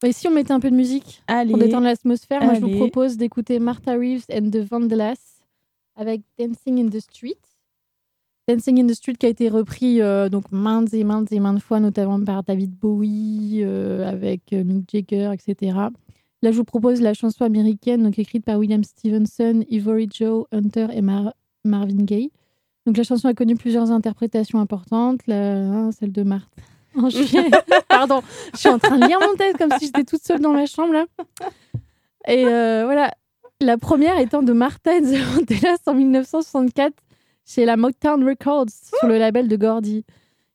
Bah, Et si on mettait un peu de musique Allez. pour détendre l'atmosphère, moi je vous propose d'écouter Martha Reeves and the Vandellas avec Dancing in the Street. Dancing in the Street qui a été repris euh, donc maintes et maintes et maintes fois, notamment par David Bowie, euh, avec euh, Mick Jagger, etc. Là, je vous propose la chanson américaine donc écrite par William Stevenson, Ivory Joe, Hunter et Mar- Marvin Gaye. Donc la chanson a connu plusieurs interprétations importantes, hein, celle de Martha, en juillet. Pardon, je suis en train de lire mon texte comme si j'étais toute seule dans ma chambre. Et voilà, la première étant de Martha and the en 1964 chez la Motown Records sur le label de Gordy.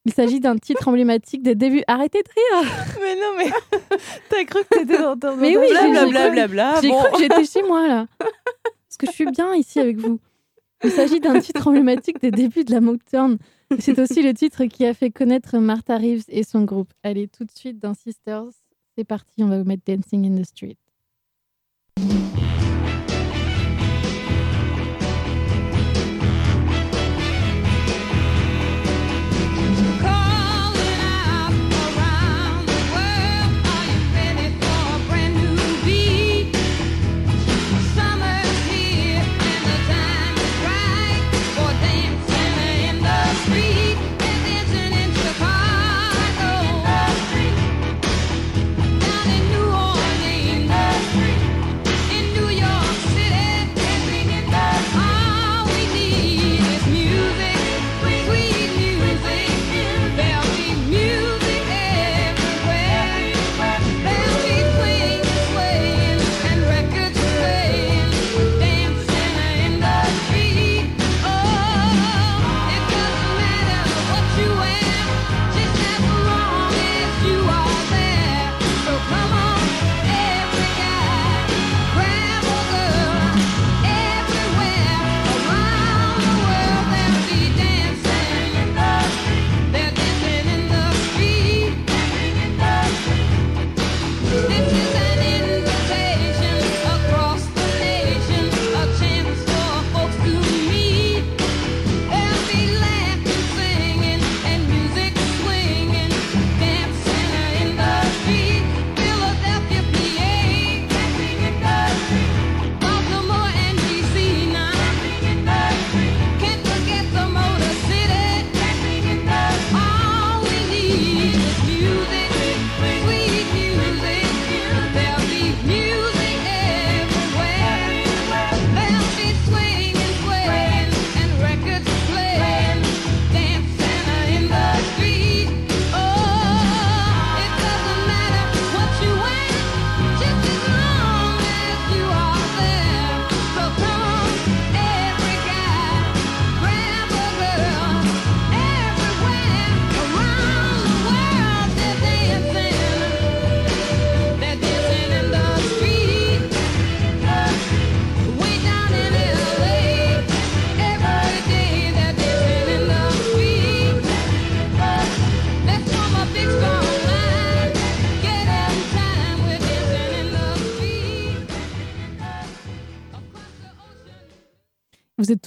Il s'agit d'un titre emblématique des débuts. Arrêtez de rire Mais non, mais t'as cru que t'étais dans ton. Mais oui, j'ai- j'ai cru- Blablabla. J'ai Bon. cru que j'étais chez moi là. Parce que je suis bien ici avec vous. Il s'agit d'un titre emblématique des débuts de la Motown. C'est aussi le titre qui a fait connaître Martha Reeves et son groupe. Allez, tout de suite dans Sisters. C'est parti, on va vous mettre Dancing in the Street.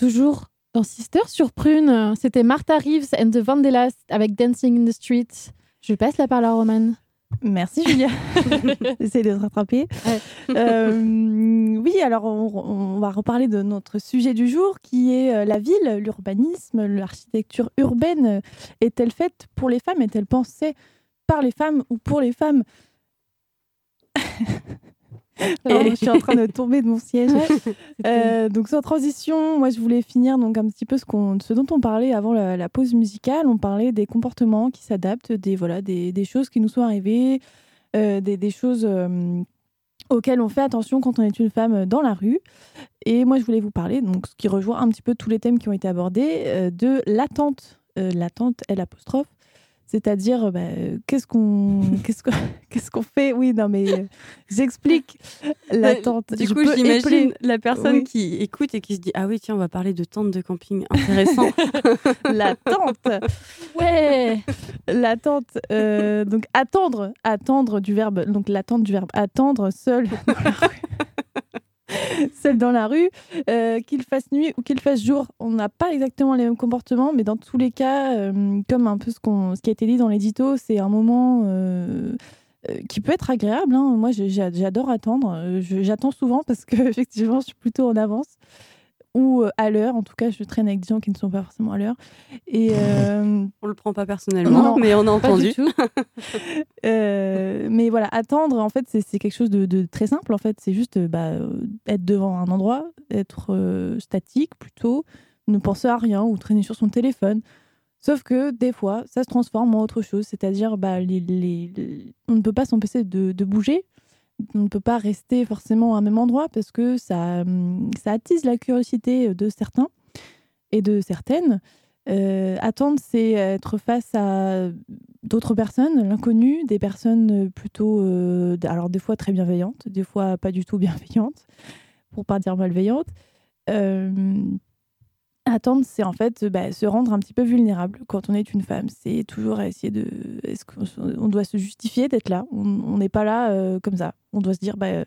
Toujours dans Sister sur Prune. C'était Martha Reeves and the Vandellas avec Dancing in the Street. Je passe la parole à Roman. Merci Julia. J'essaie de se rattraper. Ouais. Euh, oui, alors on, on va reparler de notre sujet du jour qui est euh, la ville, l'urbanisme, l'architecture urbaine. Est-elle faite pour les femmes? Est-elle pensée par les femmes ou pour les femmes? Je suis en train de tomber de mon siège. Euh, donc sans transition, moi je voulais finir donc un petit peu ce, qu'on, ce dont on parlait avant la, la pause musicale. On parlait des comportements qui s'adaptent, des voilà, des, des choses qui nous sont arrivées, euh, des, des choses euh, auxquelles on fait attention quand on est une femme dans la rue. Et moi je voulais vous parler, donc ce qui rejoint un petit peu tous les thèmes qui ont été abordés, de l'attente, l'attente L apostrophe. C'est-à-dire, bah, euh, qu'est-ce qu'on qu'est-ce qu'on qu'est-ce qu'on fait? Oui, non, mais euh, j'explique l'attente. Du Je coup, j'imagine la personne Oui. qui écoute et qui se dit Ah oui, tiens, on va parler de tente de camping. Intéressant. l'attente. Ouais L'attente, euh, donc attendre, attendre du verbe, donc l'attente du verbe attendre seul Seul dans la rue, euh, qu'il fasse nuit ou qu'il fasse jour, on n'a pas exactement les mêmes comportements, mais dans tous les cas, euh, comme un peu ce, qu'on, ce qui a été dit dans l'édito, c'est un moment euh, qui peut être agréable. hein. Moi, j'adore attendre. J'attends souvent parce que effectivement, je suis plutôt en avance ou à l'heure. En tout cas, je traîne avec des gens qui ne sont pas forcément à l'heure. Et euh, on le prend pas personnellement, Non, mais on a Pas du entendu. tout. Euh, mais voilà, attendre, en fait, c'est quelque chose de, très simple. En fait, c'est juste euh, bah, euh, être devant un endroit, être euh, statique plutôt, ne penser à rien ou traîner sur son téléphone. Sauf que des fois, ça se transforme en autre chose, c'est-à-dire bah, on ne peut pas s'empêcher de, bouger, on ne peut pas rester forcément à un même endroit parce que ça, hum, ça attise la curiosité de certains et de certaines. Attendre, c'est être face à d'autres personnes, l'inconnu, des personnes plutôt, euh, alors des fois très bienveillantes, des fois pas du tout bienveillantes, pour pas dire malveillantes. Euh, attendre, c'est en fait bah, se rendre un petit peu vulnérable quand on est une femme. C'est toujours essayer de. Est-ce qu'on on doit se justifier d'être là? On n'est pas là euh, comme ça. On doit se dire, bah,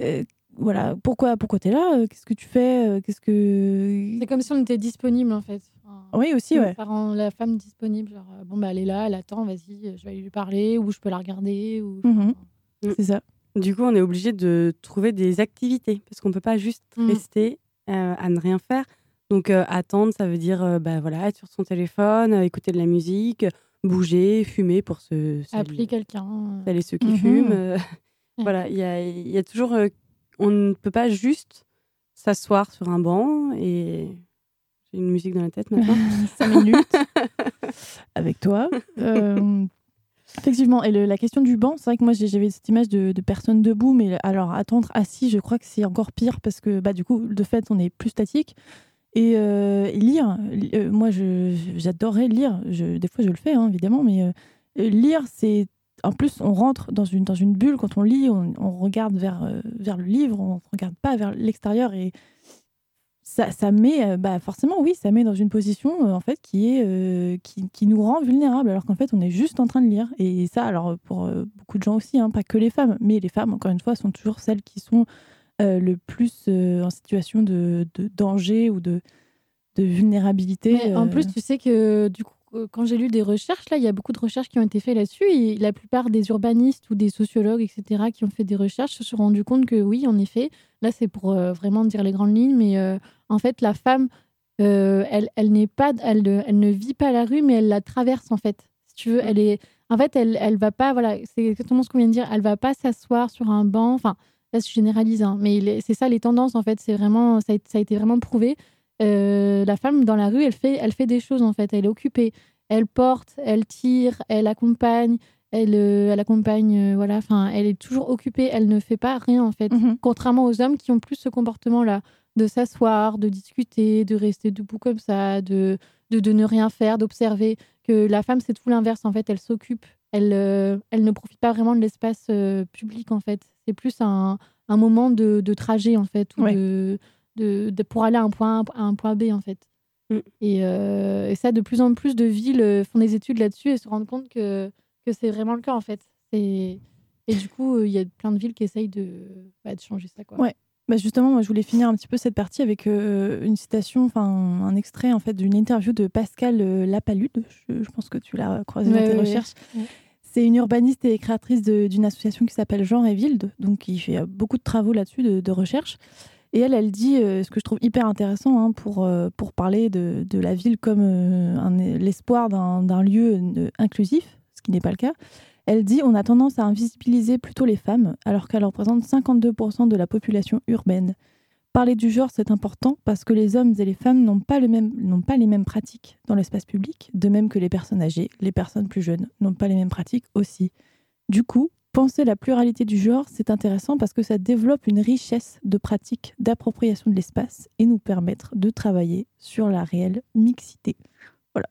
euh, voilà, pourquoi, pourquoi tu es là Euh, Qu'est-ce que tu fais Euh, Qu'est-ce que. C'est comme si on était disponible en fait. Enfin, Oui, aussi, ouais. Ça rend la femme disponible. Genre, euh, bon, bah, elle est là, elle attend, vas-y, je vais lui parler, ou je peux la regarder. Ou... Mhm. C'est ça. Du coup, on est obligé de trouver des activités parce qu'on peut pas juste Mm. rester euh, à ne rien faire. Donc, euh, attendre, ça veut dire euh, bah, voilà, être sur son téléphone, euh, écouter de la musique, bouger, fumer pour se, Appeler quelqu'un. et ceux qui Mhm. fument. euh, Ouais. voilà, il y a, il y a toujours. On ne peut pas juste s'asseoir sur un banc et. J'ai une musique dans la tête maintenant. Cinq minutes avec toi. Euh, effectivement, et le- la question du banc, c'est vrai que moi j'avais cette image de, de personne debout, mais alors attendre assis, je crois que c'est encore pire parce que bah, du coup, de fait, on est plus statique. Et, euh, et lire, li- euh, moi j'adorerais lire, je, des fois je le fais hein, évidemment, mais lire c'est. En plus, on rentre dans une, dans une bulle quand on lit, on, on regarde vers, euh, vers le livre, on ne regarde pas vers l'extérieur et ça, ça met, euh, bah forcément, oui, ça met dans une position euh, en fait qui est qui, qui nous rend vulnérables, alors qu'en fait, on est juste en train de lire. Et ça, alors pour beaucoup de gens aussi, hein, pas que les femmes, mais les femmes, encore une fois, sont toujours celles qui sont le plus en situation de, de danger ou de, de vulnérabilité. Mais en plus, tu sais que du coup, quand j'ai lu des recherches, là, il y a beaucoup de recherches qui ont été faites là-dessus. Et la plupart des urbanistes ou des sociologues, etc., qui ont fait des recherches, se sont rendus compte que oui, en effet, là, c'est pour euh, vraiment dire les grandes lignes, mais euh, en fait, la femme, euh, elle, elle n'est pas, elle, ne- elle ne vit pas la rue, mais elle la traverse en fait. Si tu veux, elle est, en fait, elle, elle va pas, voilà, c'est exactement ce qu'on vient de dire. Elle va pas s'asseoir sur un banc. Enfin, là, je généralise, hein, mais c'est ça les tendances en fait. C'est vraiment, ça a, ça a été vraiment prouvé. Euh, la femme dans la rue, elle fait, elle fait des choses en fait. Elle est occupée. Elle porte, elle tire, elle accompagne, elle, euh, elle accompagne, euh, voilà. Enfin, elle est toujours occupée. Elle ne fait pas rien en fait. Mhm. Contrairement aux hommes qui ont plus ce comportement-là, de s'asseoir, de discuter, de rester debout comme ça, de, de, de ne rien faire, d'observer. Que la femme, c'est tout l'inverse en fait. Elle s'occupe. Elle, elle ne profite pas vraiment de l'espace public en fait. C'est plus un, un moment de, de trajet en fait, ou Ouais. de, de, de- pour aller à un point A à un point B en fait. Mm. Et, euh, et ça, de plus en plus de villes euh, font des études là-dessus et se rendent compte que, que c'est vraiment le cas en fait. Et, et du coup, euh, il y a plein de villes qui essayent de, bah, de changer ça. Quoi. Ouais. Bah justement, moi, je voulais finir un petit peu cette partie avec euh, une citation, enfin un extrait en fait d'une interview de Pascal euh, Lapalude. Je, je pense que tu l'as croisé dans tes ouais, recherches. Ouais. C'est une urbaniste et créatrice d'une association qui s'appelle Genre et Wilde, donc qui fait beaucoup de travaux là-dessus, de, de recherche. Et elle, elle dit euh, ce que je trouve hyper intéressant hein, pour, euh, pour parler de, de la ville comme euh, l'espoir d'un lieu inclusif, ce qui n'est pas le cas. Elle dit on a tendance à invisibiliser plutôt les femmes, alors qu'elles représentent 52% de la population urbaine. Parler du genre, c'est important parce que les hommes et les femmes n'ont pas, le pas les mêmes pratiques dans l'espace public, de même que les personnes âgées, les personnes plus jeunes n'ont pas les mêmes pratiques aussi. Du coup, penser la pluralité du genre, c'est intéressant parce que ça développe une richesse de pratiques d'appropriation de l'espace et nous permettre de travailler sur la réelle mixité. Voilà.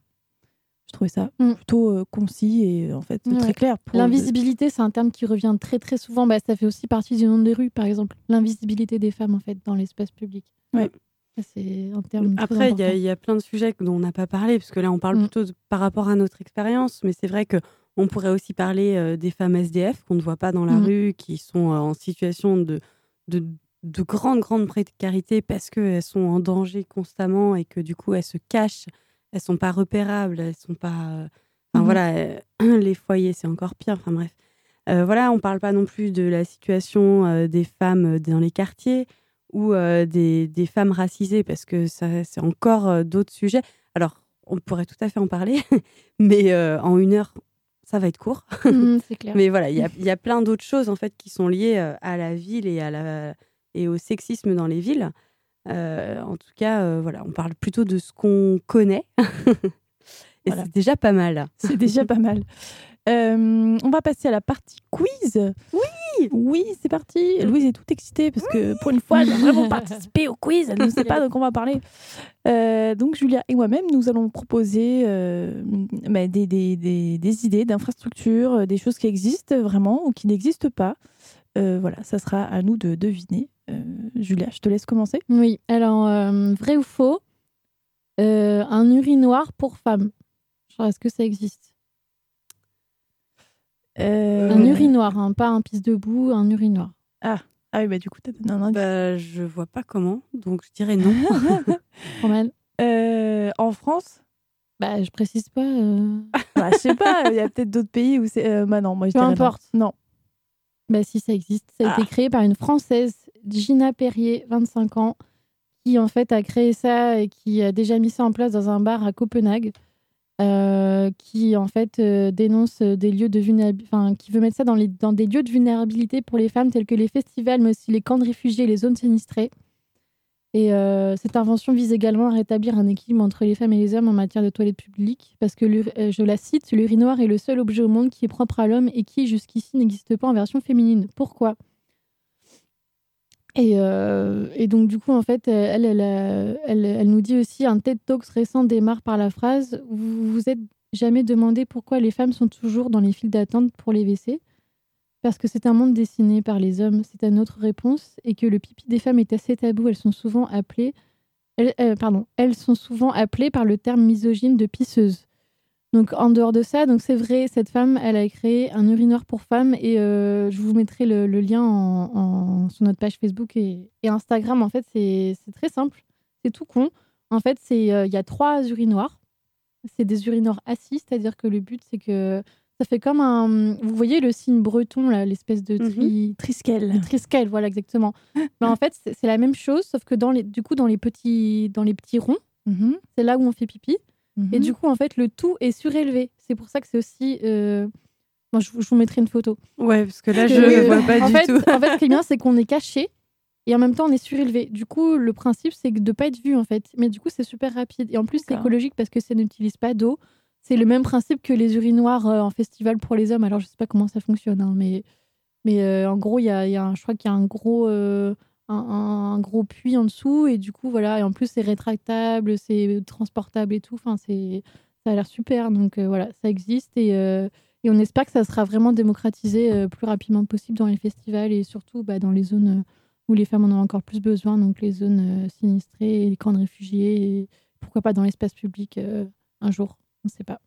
Je trouvais ça Mm. plutôt euh, concis et en fait Ouais. très clair. L'invisibilité, c'est un terme qui revient très très souvent. Bah, ça fait aussi partie du nom des rues, par exemple. L'invisibilité des femmes, en fait, dans l'espace public. Ouais. C'est un terme. Après, il y, a- y plein de sujets dont on n'a pas parlé, parce que là, on parle Mm. plutôt de- par rapport à notre expérience, mais c'est vrai que on pourrait aussi parler euh, des femmes SDF qu'on ne voit pas dans la Mm. rue, qui sont euh, en situation de, de, de grande, grande précarité parce qu'elles sont en danger constamment et que du coup, elles se cachent, elles sont pas repérables, elles sont pas... euh, Enfin Mhm. voilà, euh, les foyers, c'est encore pire, enfin bref. Euh, voilà, on parle pas non plus de la situation euh, des femmes dans les quartiers ou des, des femmes racisées, parce que ça, c'est encore d'autres sujets. Alors, on pourrait tout à fait en parler, mais en une heure, ça va être court. Mhm, c'est clair. Mais voilà, il y a, il y a plein d'autres choses en fait qui sont liées euh, à la ville et, à la, et au sexisme dans les villes. Euh, en tout cas, euh, voilà, on parle plutôt de ce qu'on connaît. Et Voilà. c'est déjà pas mal. C'est déjà pas mal. Euh, on va passer à la partie quiz. Oui Oui, c'est parti. Louise est toute excitée parce que pour une fois, elle va vraiment participer au quiz. Elle ne sait pas quoi on va parler. Euh, donc, Julia et moi-même, nous allons proposer euh, bah, des, des- des- des idées d'infrastructures, des choses qui existent vraiment ou qui n'existent pas. Voilà, ça sera à nous de deviner. Julia, je te laisse commencer. Oui, alors, vrai ou faux Un urinoir pour femmes. Genre, Est-ce que ça existe? Euh, Un urinoir, hein, pas un pisse debout, un urinoir. Ah oui, bah du coup, t'as donné un indice. Bah, je vois pas comment, donc je dirais non. Roman Euh, en France? Bah, je précise pas. euh. Bah, je sais pas, il y a peut-être d'autres pays où c'est. euh, bah non, moi je Peu non. importe. Non. Bah si, ça existe. Ça a été Ah. créé par une Française, Gina Perrier, 25 ans, qui en fait a créé ça et qui a déjà mis ça en place dans un bar à Copenhague, euh, qui en fait euh, dénonce des lieux de vulnérabilité, qui veut mettre ça dans, des lieux de vulnérabilité pour les femmes tels que les festivals, mais aussi les camps de réfugiés et les zones sinistrées. Et euh, cette invention vise également à rétablir un équilibre entre les femmes et les hommes en matière de toilettes publiques, parce que, euh, je la cite, l'urinoir est le seul objet au monde qui est propre à l'homme et qui, jusqu'ici, n'existe pas en version féminine. Pourquoi? Et, euh, et donc, du coup, en fait, euh, elle, elle, elle, nous dit aussi, un TED Talks récent démarre par la phrase « Vous vous êtes jamais demandé pourquoi les femmes sont toujours dans les files d'attente pour les WC ?» Parce que c'est un monde dessiné par les hommes, c'est à notre réponse, et que le pipi des femmes est assez tabou, elles sont souvent appelées, euh, pardon, elles sont souvent appelées par le terme misogyne de pisseuse. Donc en dehors de ça, donc c'est vrai, cette femme, elle a créé un urinoir pour femmes, et euh, je vous mettrai le, le lien en, en- sur notre page Facebook et, et Instagram. En fait, c'est très simple, c'est tout con. En fait, c'est euh, il y a trois urinoirs. C'est des urinoirs assis, c'est-à-dire que le but, c'est que ça fait comme un. Vous voyez le signe breton, là, l'espèce de tri... Triskel. Triskel, voilà exactement. Mais en fait, c'est c'est la même chose, sauf que dans les, du coup, dans les petits, dans les petits ronds, Mhm, c'est là où on fait pipi. Et mhm. du coup, en fait, le tout est surélevé. C'est pour ça que c'est aussi. euh, Bon, je, vous- je vous mettrai une photo. Ouais, parce que là, je ne vois pas en du fait, tout. En fait, ce qui est bien, c'est qu'on est caché et en même temps, on est surélevé. Du coup, le principe, c'est de pas être vu, en fait. Mais du coup, c'est super rapide. Et en plus, c'est écologique parce que ça n'utilise pas d'eau. C'est le même principe que les urinoirs euh, en festival pour les hommes. Alors, je sais pas comment ça fonctionne, hein, mais, mais euh, en gros, il y a, y a un, je crois qu'il y a un gros, euh, un- gros puits en dessous. Et du coup, voilà. Et en plus, c'est rétractable, c'est transportable et tout. Enfin, c'est, ça a l'air super. Donc, euh, voilà, ça existe. Et. euh, et on espère que ça sera vraiment démocratisé euh, plus rapidement possible dans les festivals et surtout bah, dans les zones où les femmes en ont encore plus besoin, donc les zones sinistrées, les camps de réfugiés, et pourquoi pas dans l'espace public un jour, on ne sait pas.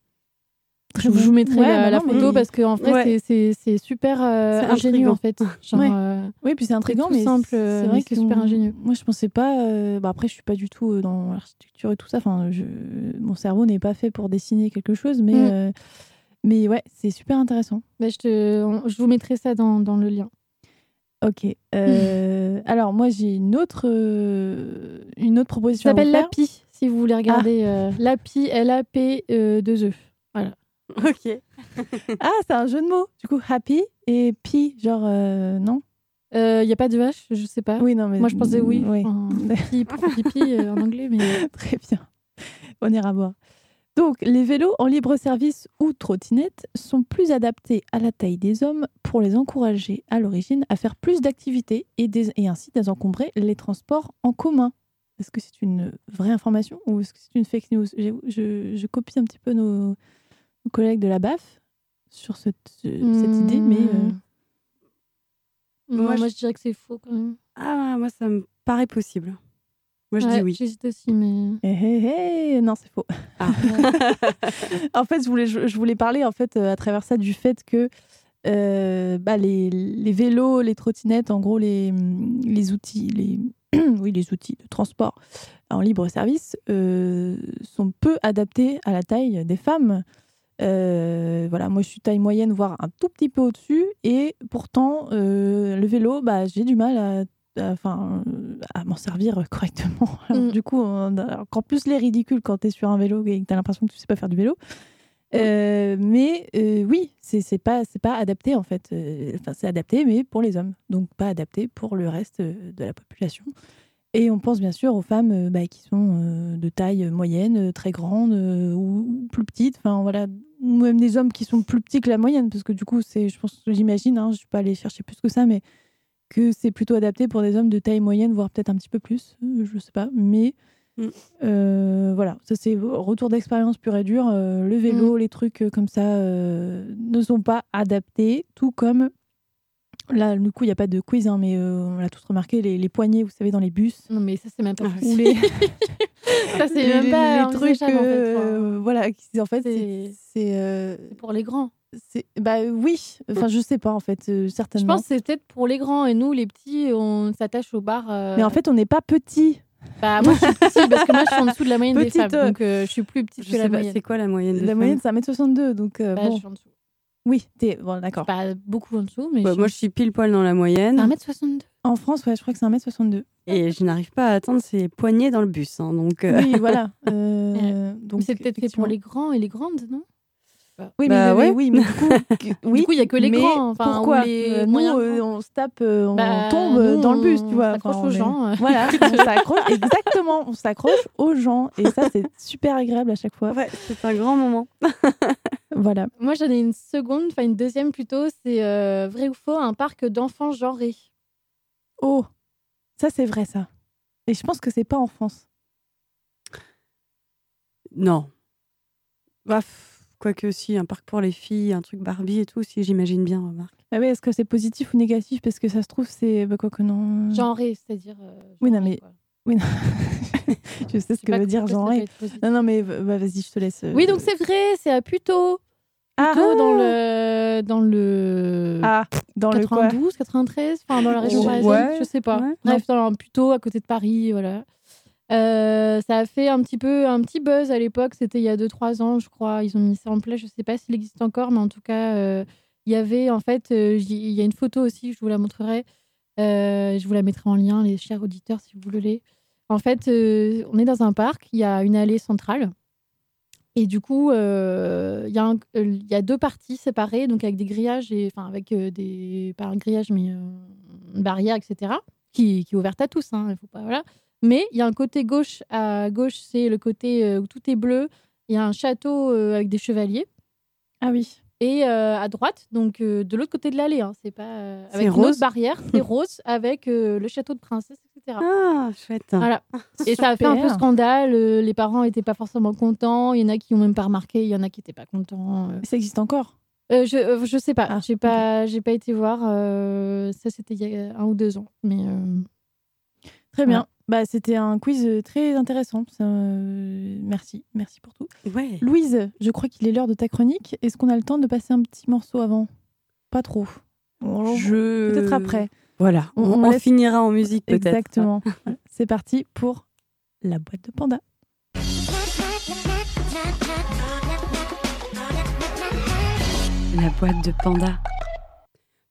Je vous, mettrai Ouais, la, bah la non, mais- photo parce vrai, Ouais. c'est- super euh, ingénieux en fait. Genre, Ouais. euh, Oui, puis c'est intriguant, mais simple, euh, c'est vrai mais que c'est super ingénieux. Moi, je pensais pas. euh, bah, après, je suis pas du tout euh, dans l'architecture et tout ça. Enfin, je... mon cerveau n'est pas fait pour dessiner quelque chose, mais Mm. euh, mais ouais, c'est super intéressant. bah, je, te, on- je vous mettrai ça dans, dans le lien. Ok. euh, alors moi, j'ai une autre euh, une autre Ça proposition. vous s'appelle l'API, si vous voulez regarder. euh, L'API, L-A-P 2 E. Ok. Ah, c'est un jeu de mots. Du coup, happy et pi, genre euh, non? Il n'y a pas de H, je sais pas. Oui, non, mais Moi, je pensais oui. Oui. Enfin, pour pipi euh, en anglais, mais Très bien. On ira voir. Donc, les vélos en libre service ou trottinettes sont plus adaptés à la taille des hommes pour les encourager à l'origine à faire plus d'activités et, ainsi désencombrer les transports en commun. Est-ce que c'est une vraie information ou est-ce que c'est une fake news? Je, je copie un petit peu nos, nos collègues de la BAF sur cette, ce- cette idée, mais euh. Moi, moi, je- dirais que c'est faux quand même. Ah, moi, ça me paraît possible. Moi, je Ouais, dis oui. J'hésite aussi, mais. hé, hé, hé, non, c'est faux. Ah. en fait, je voulais, je, je voulais parler en fait euh, à travers ça du fait que euh, bah, les, les vélos, les trottinettes, en gros les, les outils, les, oui, les outils de transport en libre service euh, sont peu adaptés à la taille des femmes. Euh, voilà, moi je suis taille moyenne, voire un tout petit peu au-dessus, et pourtant euh, le vélo, bah, j'ai du mal à à- enfin, euh, à m'en servir correctement. Alors, Mm. Du coup, encore plus les ridicules quand tu es sur un vélo et que tu as l'impression que tu sais pas faire du vélo. Euh, mais euh, oui, c'est c'est pas, c'est pas adapté en fait. Enfin, c'est adapté, mais pour les hommes. Donc pas adapté pour le reste de la population. Et on pense bien sûr aux femmes euh, bah, qui sont euh, de taille moyenne, euh, très grande ou, ou plus petite. Enfin voilà, ou même des hommes qui sont plus petits que la moyenne, parce que du coup, c'est, je pense, j'imagine, hein, je suis pas allée chercher plus que ça, mais que c'est plutôt adapté pour des hommes de taille moyenne, voire peut-être un petit peu plus, je sais pas. Mais Mm. euh, voilà, ça c'est retour d'expérience pur et dur. euh, le vélo, les trucs comme ça euh, ne sont pas adaptés, tout comme là, du coup, il n'y a pas de quiz, hein, mais euh, on l'a tous remarqué, les, les poignées, vous savez, dans les bus. Non, mais ça, c'est même pas Ah, Ou les, Ça, c'est les- même pas les trucs, envisageable, en fait. euh, voilà, en fait, c'est, euh, pour les grands. bah oui, enfin je sais pas en fait, euh, Je certainement. pense que c'est peut-être pour les grands et nous, les petits, on s'attache au bar. euh, Mais en fait, on n'est pas petit. bah, moi, je suis petite parce que moi, je suis en dessous de la moyenne des Petite, femmes. euh, Donc, euh, je suis plus petite Je que la pas, moyenne. c'est quoi la moyenne des La femmes moyenne, c'est 1m62, donc euh, Bah, je bon. suis en dessous. Oui, t'es bon, d'accord. Pas beaucoup en dessous, mais. Bah, je Moi, je suis pile poil dans la moyenne. 1m62. En France, ouais, je crois que c'est 1m62. Et je n'arrive pas à atteindre ces poignées dans le bus. hein, donc, euh, Oui, voilà. euh, donc Mais c'est peut-être fait pour les grands et les grandes, non? Oui, Bah mais, ouais. oui, mais du coup, oui, il y a que grands, enfin, pourquoi ou les Euh, Nous, euh, on se tape, euh, on Bah, tombe nous, dans le bus, tu on vois. s'accroche Enfin, aux on est- gens. Voilà, on s'accroche, exactement, on s'accroche aux gens. Et ça, c'est super agréable à chaque fois. ouais, c'est un grand moment. Voilà. Moi, j'en ai une seconde, enfin une deuxième plutôt. C'est euh, vrai ou faux, un parc d'enfants genrés. Oh, ça, c'est vrai, ça. Et je pense que c'est pas en France. Non. Bah, quoique si, un parc pour les filles, un truc Barbie et tout, si j'imagine bien, remarque. Ah ouais, est-ce que c'est positif ou négatif? Parce que ça se trouve, c'est. Bah, quoi que non. Genrés, c'est-à-dire. euh, Oui, non, mais- quoi. Oui, non. je sais ce Je que veut dire positif. Non, non, mais bah, vas-y, je te laisse. euh, Oui, donc c'est vrai, c'est à Puteaux. Ah, Puteaux dans le. Dans le. ah, dans le quoi? 92, 93, enfin dans la région Ouais. parisienne, je sais pas. Ouais. Bref, dans plutôt à côté de Paris, voilà. Euh, ça a fait un petit peu un petit buzz à l'époque, c'était il y a 2-3 ans, je crois. Ils ont mis ça en place, je sais pas s'il existe encore, mais en tout cas, euh, il y avait en fait, euh, il y a une photo aussi, je vous la montrerai. Je vous la mettrai en lien, les chers auditeurs, si vous voulez. En fait, on est dans un parc, il y a une allée centrale. Et du coup, il y, a deux parties séparées, donc avec des grillages, et, enfin avec des. pas un grillage, mais une barrière, etc., qui, qui est ouverte à tous. Hein, faut pas, voilà. Mais il y a un côté gauche, à gauche, c'est le côté euh, où tout est bleu. Il y a un château euh, avec des chevaliers. Ah oui. Et euh, à droite, donc euh, de l'autre côté de l'allée, hein, c'est pas euh, avec une rose autre barrière, c'est rose avec le château de princesse, etc. Ah, chouette. Voilà. Et ça a fait un peu scandale. les parents n'étaient pas forcément contents. Il y en a qui ont même pas remarqué. Il y en a qui n'étaient pas contents. Ça existe encore? Je, je sais pas. Ah, j'ai pas, j'ai pas été voir. ça, c'était il y a un ou deux ans. Mais Très Voilà. Bah, c'était un quiz euh, très intéressant. Ça, euh, merci, merci pour tout. Ouais. Louise, je crois qu'il est l'heure de ta chronique. Est-ce qu'on a le temps de passer un petit morceau avant? Pas trop. Je... Peut-être après. Voilà, on, On on laisse- finira en musique peut-être. Exactement. Voilà. C'est parti pour la boîte de panda. La boîte de panda.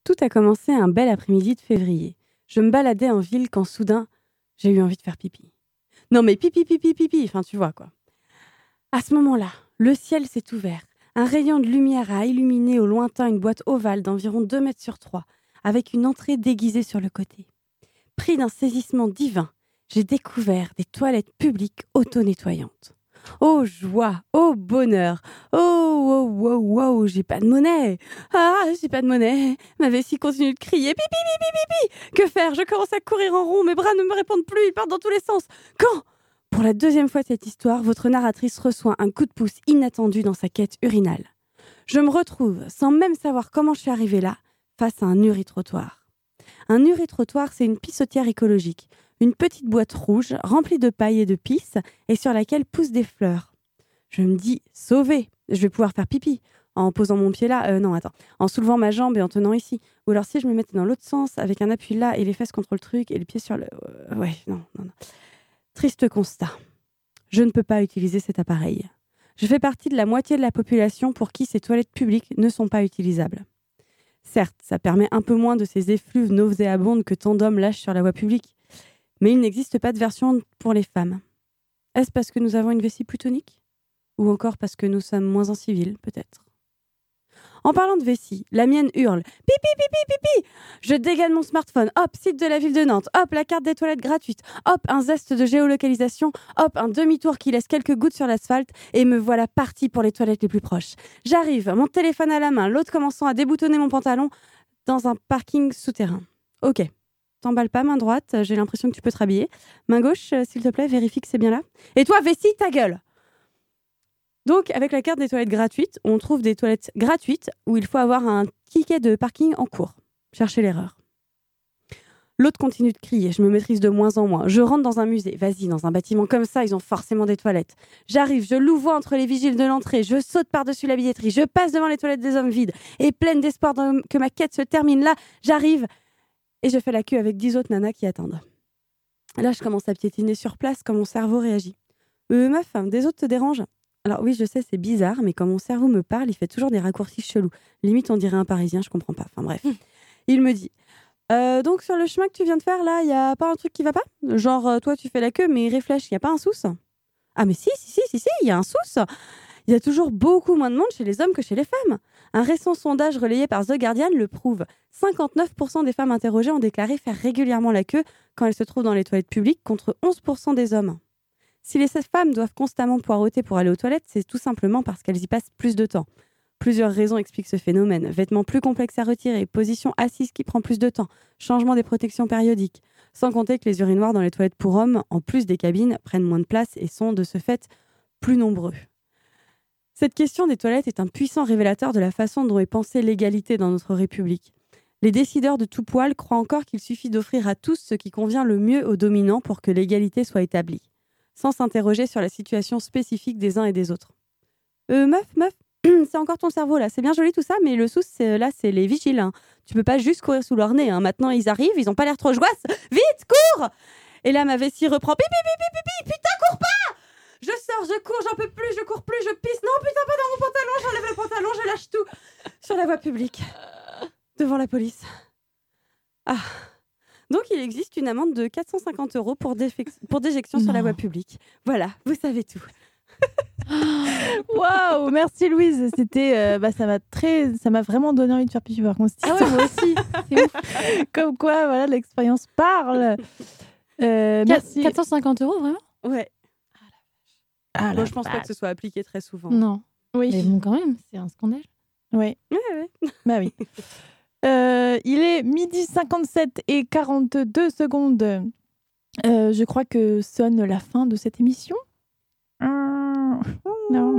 Tout a commencé un bel après-midi de février. Je me baladais en ville quand soudain, j'ai eu envie de faire pipi. Non mais pipi, pipi, pipi, enfin tu vois quoi. À ce moment-là, le ciel s'est ouvert. Un rayon de lumière a illuminé au lointain une boîte ovale d'environ 2 mètres sur 3, avec une entrée déguisée sur le côté. Pris d'un saisissement divin, j'ai découvert des toilettes publiques auto-nettoyantes. Oh joie, oh bonheur, oh wow wow wow, j'ai pas de monnaie. Ah, j'ai pas de monnaie. Ma vessie continue de crier pipi pipi pipi. Que faire? Je commence à courir en rond, mes bras ne me répondent plus, ils partent dans tous les sens. Quand? Pour la deuxième fois de cette histoire, votre narratrice reçoit un coup de pouce inattendu dans sa quête urinale. Je me retrouve, sans même savoir comment je suis arrivée là, face à un uri-trottoir. Un uri-trottoir, c'est une pissotière écologique, une petite boîte rouge remplie de paille et de pisse et sur laquelle poussent des fleurs. Je me dis, sauvé, je vais pouvoir faire pipi en posant mon pied là, euh, non attends, en soulevant ma jambe et en tenant ici. Ou alors si je me mettais dans l'autre sens avec un appui là et les fesses contre le truc et le pied sur le... euh, ouais, non, non, non. Triste constat. Je ne peux pas utiliser cet appareil. Je fais partie de la moitié de la population pour qui ces toilettes publiques ne sont pas utilisables. Certes, ça permet un peu moins de ces effluves nauséabondes que tant d'hommes lâchent sur la voie publique, mais il n'existe pas de version pour les femmes. Est-ce parce que nous avons une vessie plutonique Ou encore parce que nous sommes moins en civil, peut-être? En parlant de vessie, la mienne hurle Pipi, pipi, pipi Je dégaine mon smartphone. Hop, site de la ville de Nantes. Hop, la carte des toilettes gratuite. Hop, un zeste de géolocalisation. Hop, un demi-tour qui laisse quelques gouttes sur l'asphalte. Et me voilà parti pour les toilettes les plus proches. J'arrive, mon téléphone à la main, l'autre commençant à déboutonner mon pantalon dans un parking souterrain. Ok. T'emballes pas, main droite, j'ai l'impression que tu peux te rhabiller. Main gauche, euh, s'il te plaît, vérifie que c'est bien là. Et toi, vessie, ta gueule Donc, avec la carte des toilettes gratuites, on trouve des toilettes gratuites où il faut avoir un ticket de parking en cours. Cherchez l'erreur. L'autre continue de crier, je me maîtrise de moins en moins. Je rentre dans un musée, vas-y, dans un bâtiment comme ça, ils ont forcément des toilettes. J'arrive, je louvoie entre les vigiles de l'entrée, je saute par-dessus la billetterie, je passe devant les toilettes des hommes vides, et pleine d'espoir de- que ma quête se termine là, j'arrive, et je fais la queue avec dix autres nanas qui attendent. Là, je commence à piétiner sur place quand mon cerveau réagit. Euh, meuf, des autres te dérangent? Alors oui, je sais, c'est bizarre, mais quand mon cerveau me parle, il fait toujours des raccourcis chelous. Limite, on dirait un Parisien, je comprends pas. Enfin bref. Il me dit Euh, donc sur le chemin que tu viens de faire là, il y a pas un truc qui va pas? Genre euh, toi tu fais la queue mais réfléchis, il y a pas un sous Ah mais si si si si si, il y a un sous. Il y a toujours beaucoup moins de monde chez les hommes que chez les femmes. Un récent sondage relayé par The Guardian le prouve. 59% des femmes interrogées ont déclaré faire régulièrement la queue quand elles se trouvent dans les toilettes publiques contre 11% des hommes. Si les femmes doivent constamment poireauter pour aller aux toilettes, c'est tout simplement parce qu'elles y passent plus de temps. Plusieurs raisons expliquent ce phénomène. Vêtements plus complexes à retirer, position assise qui prend plus de temps, changement des protections périodiques. Sans compter que les urinoirs dans les toilettes pour hommes, en plus des cabines, prennent moins de place et sont de ce fait plus nombreux. Cette question des toilettes est un puissant révélateur de la façon dont est pensée l'égalité dans notre République. Les décideurs de tout poil croient encore qu'il suffit d'offrir à tous ce qui convient le mieux aux dominants pour que l'égalité soit établie, sans s'interroger sur la situation spécifique des uns et des autres. Euh, meuf, meuf, c'est encore ton cerveau là, c'est bien joli tout ça, mais le sous, c'est- là, c'est les vigiles. hein. Tu peux pas juste courir sous leur nez. hein. Maintenant, ils arrivent, ils ont pas l'air trop joyeux. Vite, cours Et là, ma vessie reprend. Pipi, pipi, pipi, putain, Je sors, je cours, j'en peux plus, je cours plus, je pisse. Non, putain, pas dans mon pantalon, j'enlève le pantalon, je lâche tout. Sur la voie publique. Devant la police. Ah. Donc, il existe une amende de 450 euros pour, déjection sur la voie publique. Voilà, vous savez tout. Waouh, merci Louise. C'était, euh, bah, ça m'a très, ça m'a vraiment donné envie de faire pipi par contre. Ah ouais, moi aussi. C'est ouf. Comme quoi, voilà, l'expérience parle. Euh, merci. 450 euros, vraiment? Ouais. Ah, Moi, je pense pas que ce soit appliqué très souvent. Non. Oui. Mais bon, quand même, c'est un scandale. Oui. Ouais, ouais. Bah oui. Euh, il est midi 57 et 42 secondes. Euh, je crois que sonne la fin de cette émission. Hum, Non.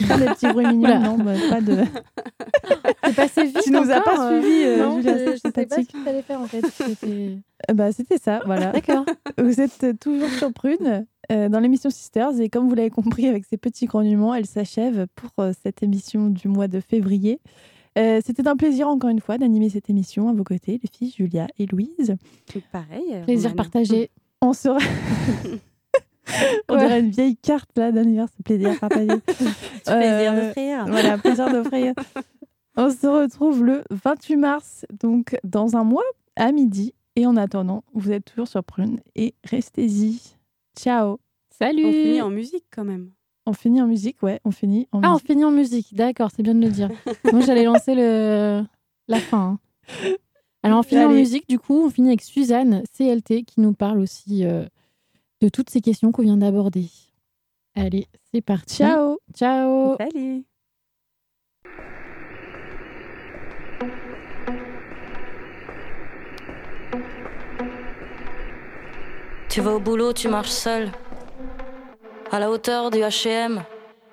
Faire des petits bruits mignons, non, bah, pas de. C'est passé vite. Tu nous as pas encore, euh, suivis, euh, non, Julia, je- c'est je sais pas ce que t'allais faire en fait. C'était- Euh, Bah, c'était ça, voilà. D'accord. Vous êtes toujours sur Prune euh, dans l'émission Sisters et comme vous l'avez compris avec ces petits grognements, elle s'achève pour euh, cette émission du mois de février. Euh, C'était un plaisir encore une fois d'animer cette émission à vos côtés, les filles Julia et Louise. Donc, pareil. Plaisir Romane. partagé. On sera. On Ouais. dirait une vieille carte là d'anniversaire, plaisir partagé. Plaisir d'offrir. Voilà, plaisir d'offrir. On se retrouve le 28 mars, donc dans un mois à midi. Et en attendant, vous êtes toujours sur Prune et restez-y. Ciao. Salut. On finit en musique quand même. On finit en musique, ouais, on finit en Ah, on finit en musique. D'accord, c'est bien de le dire. Moi, j'allais lancer le... la fin. hein. Alors, on finit en musique, du coup, on finit avec Suzanne, CLT, qui nous parle aussi euh, de toutes ces questions qu'on vient d'aborder. Allez, c'est parti. Ciao. Ciao. Salut. Tu vas au boulot, tu marches seul. À la hauteur du HM,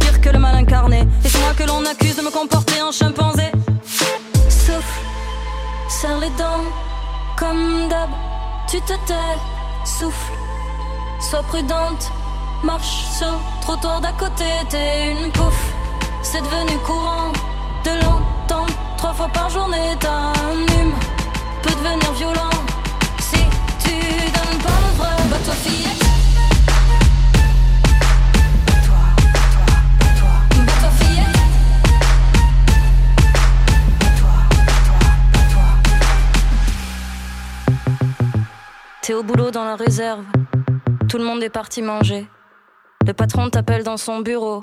Pire que le mal incarné. Et c'est moi que l'on accuse de me comporter en chimpanzé. Souffle, serre les dents, comme d'hab. Tu te tais, souffle, sois prudente. Marche sur le trottoir d'à côté, t'es une pouffe. C'est devenu courant de l'entendre trois fois par journée. T'as un hume, peut devenir violent T'es au boulot dans la réserve. Tout le monde est parti manger. Le patron t'appelle dans son bureau.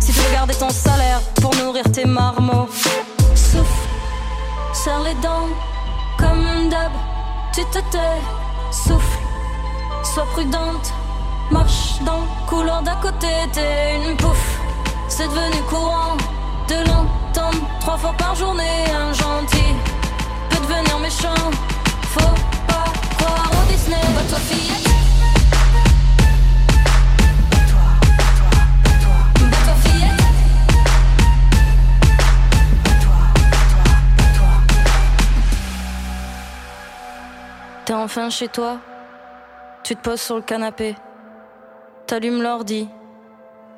Si tu garder ton salaire pour nourrir tes marmots. Souffle, serre les dents, comme d'hab. Tu te tais, souffle, sois prudente. Marche dans couloir d'à côté, t'es une pouffe. C'est devenu courant de l'entendre trois fois par journée. Un gentil peut devenir méchant. Faut pas croire au Disney, bah toi T'es enfin chez toi, tu te poses sur le canapé, t'allumes l'ordi,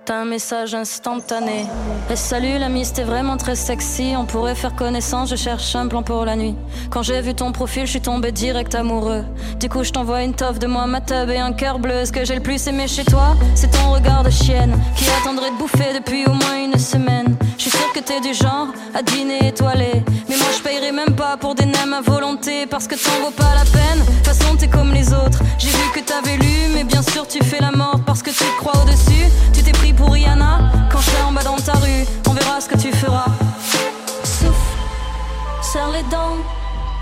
t'as un message instantané. Et salut l'ami, c'était vraiment très sexy, on pourrait faire connaissance, je cherche un plan pour la nuit. Quand j'ai vu ton profil, je suis tombé direct amoureux. Du coup, je t'envoie une toffe de moi, ma tub et un cœur bleu. Ce que j'ai le plus aimé chez toi, c'est ton regard de chienne qui attendrait de bouffer depuis au moins une semaine. Je suis sûr que t'es du genre à dîner étoilé. Mais moi, je payerai même pas pour des à volonté parce que t'en vaut pas la peine. De toute façon, t'es comme les autres. J'ai vu que t'avais lu, mais bien sûr, tu fais la morte parce que tu crois au-dessus. Tu t'es pris pour Rihanna quand je serai en bas dans ta rue. On verra ce que tu feras. Souffle, serre les dents,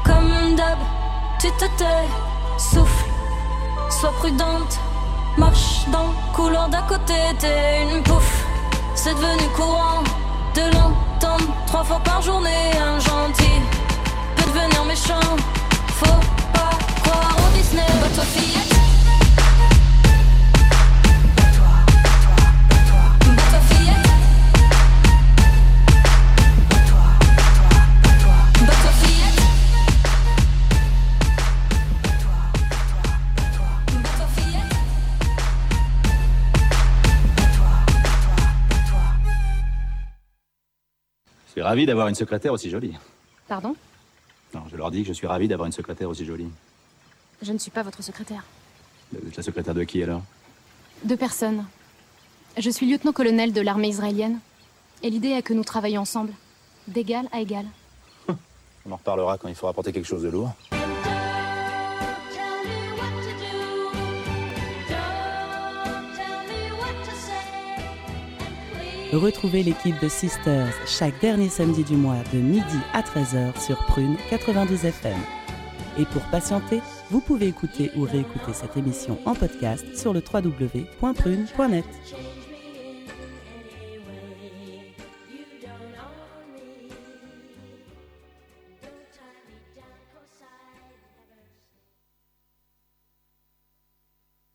comme d'hab. Tu te tais, souffle, sois prudente. Marche dans couloir d'à côté, t'es une pouffe. C'est devenu courant de l'entendre trois fois par journée. Un gentil devenir méchant. Faut pas croire au Disney, toi fillette. Toi fillette. Toi fillette. Toi fillette. Je suis ravi d'avoir une secrétaire aussi jolie. Pardon? Non, je leur dis que je suis ravi d'avoir une secrétaire aussi jolie. Je ne suis pas votre secrétaire. Vous êtes la secrétaire de qui alors? Deux personnes. Je suis lieutenant-colonel de l'armée israélienne. Et l'idée est que nous travaillions ensemble, d'égal à égal. On en reparlera quand il faudra porter quelque chose de lourd. Retrouvez l'équipe de Sisters chaque dernier samedi du mois de midi à 13h sur Prune 92 FM. Et pour patienter, vous pouvez écouter ou réécouter cette émission en podcast sur le www.prune.net.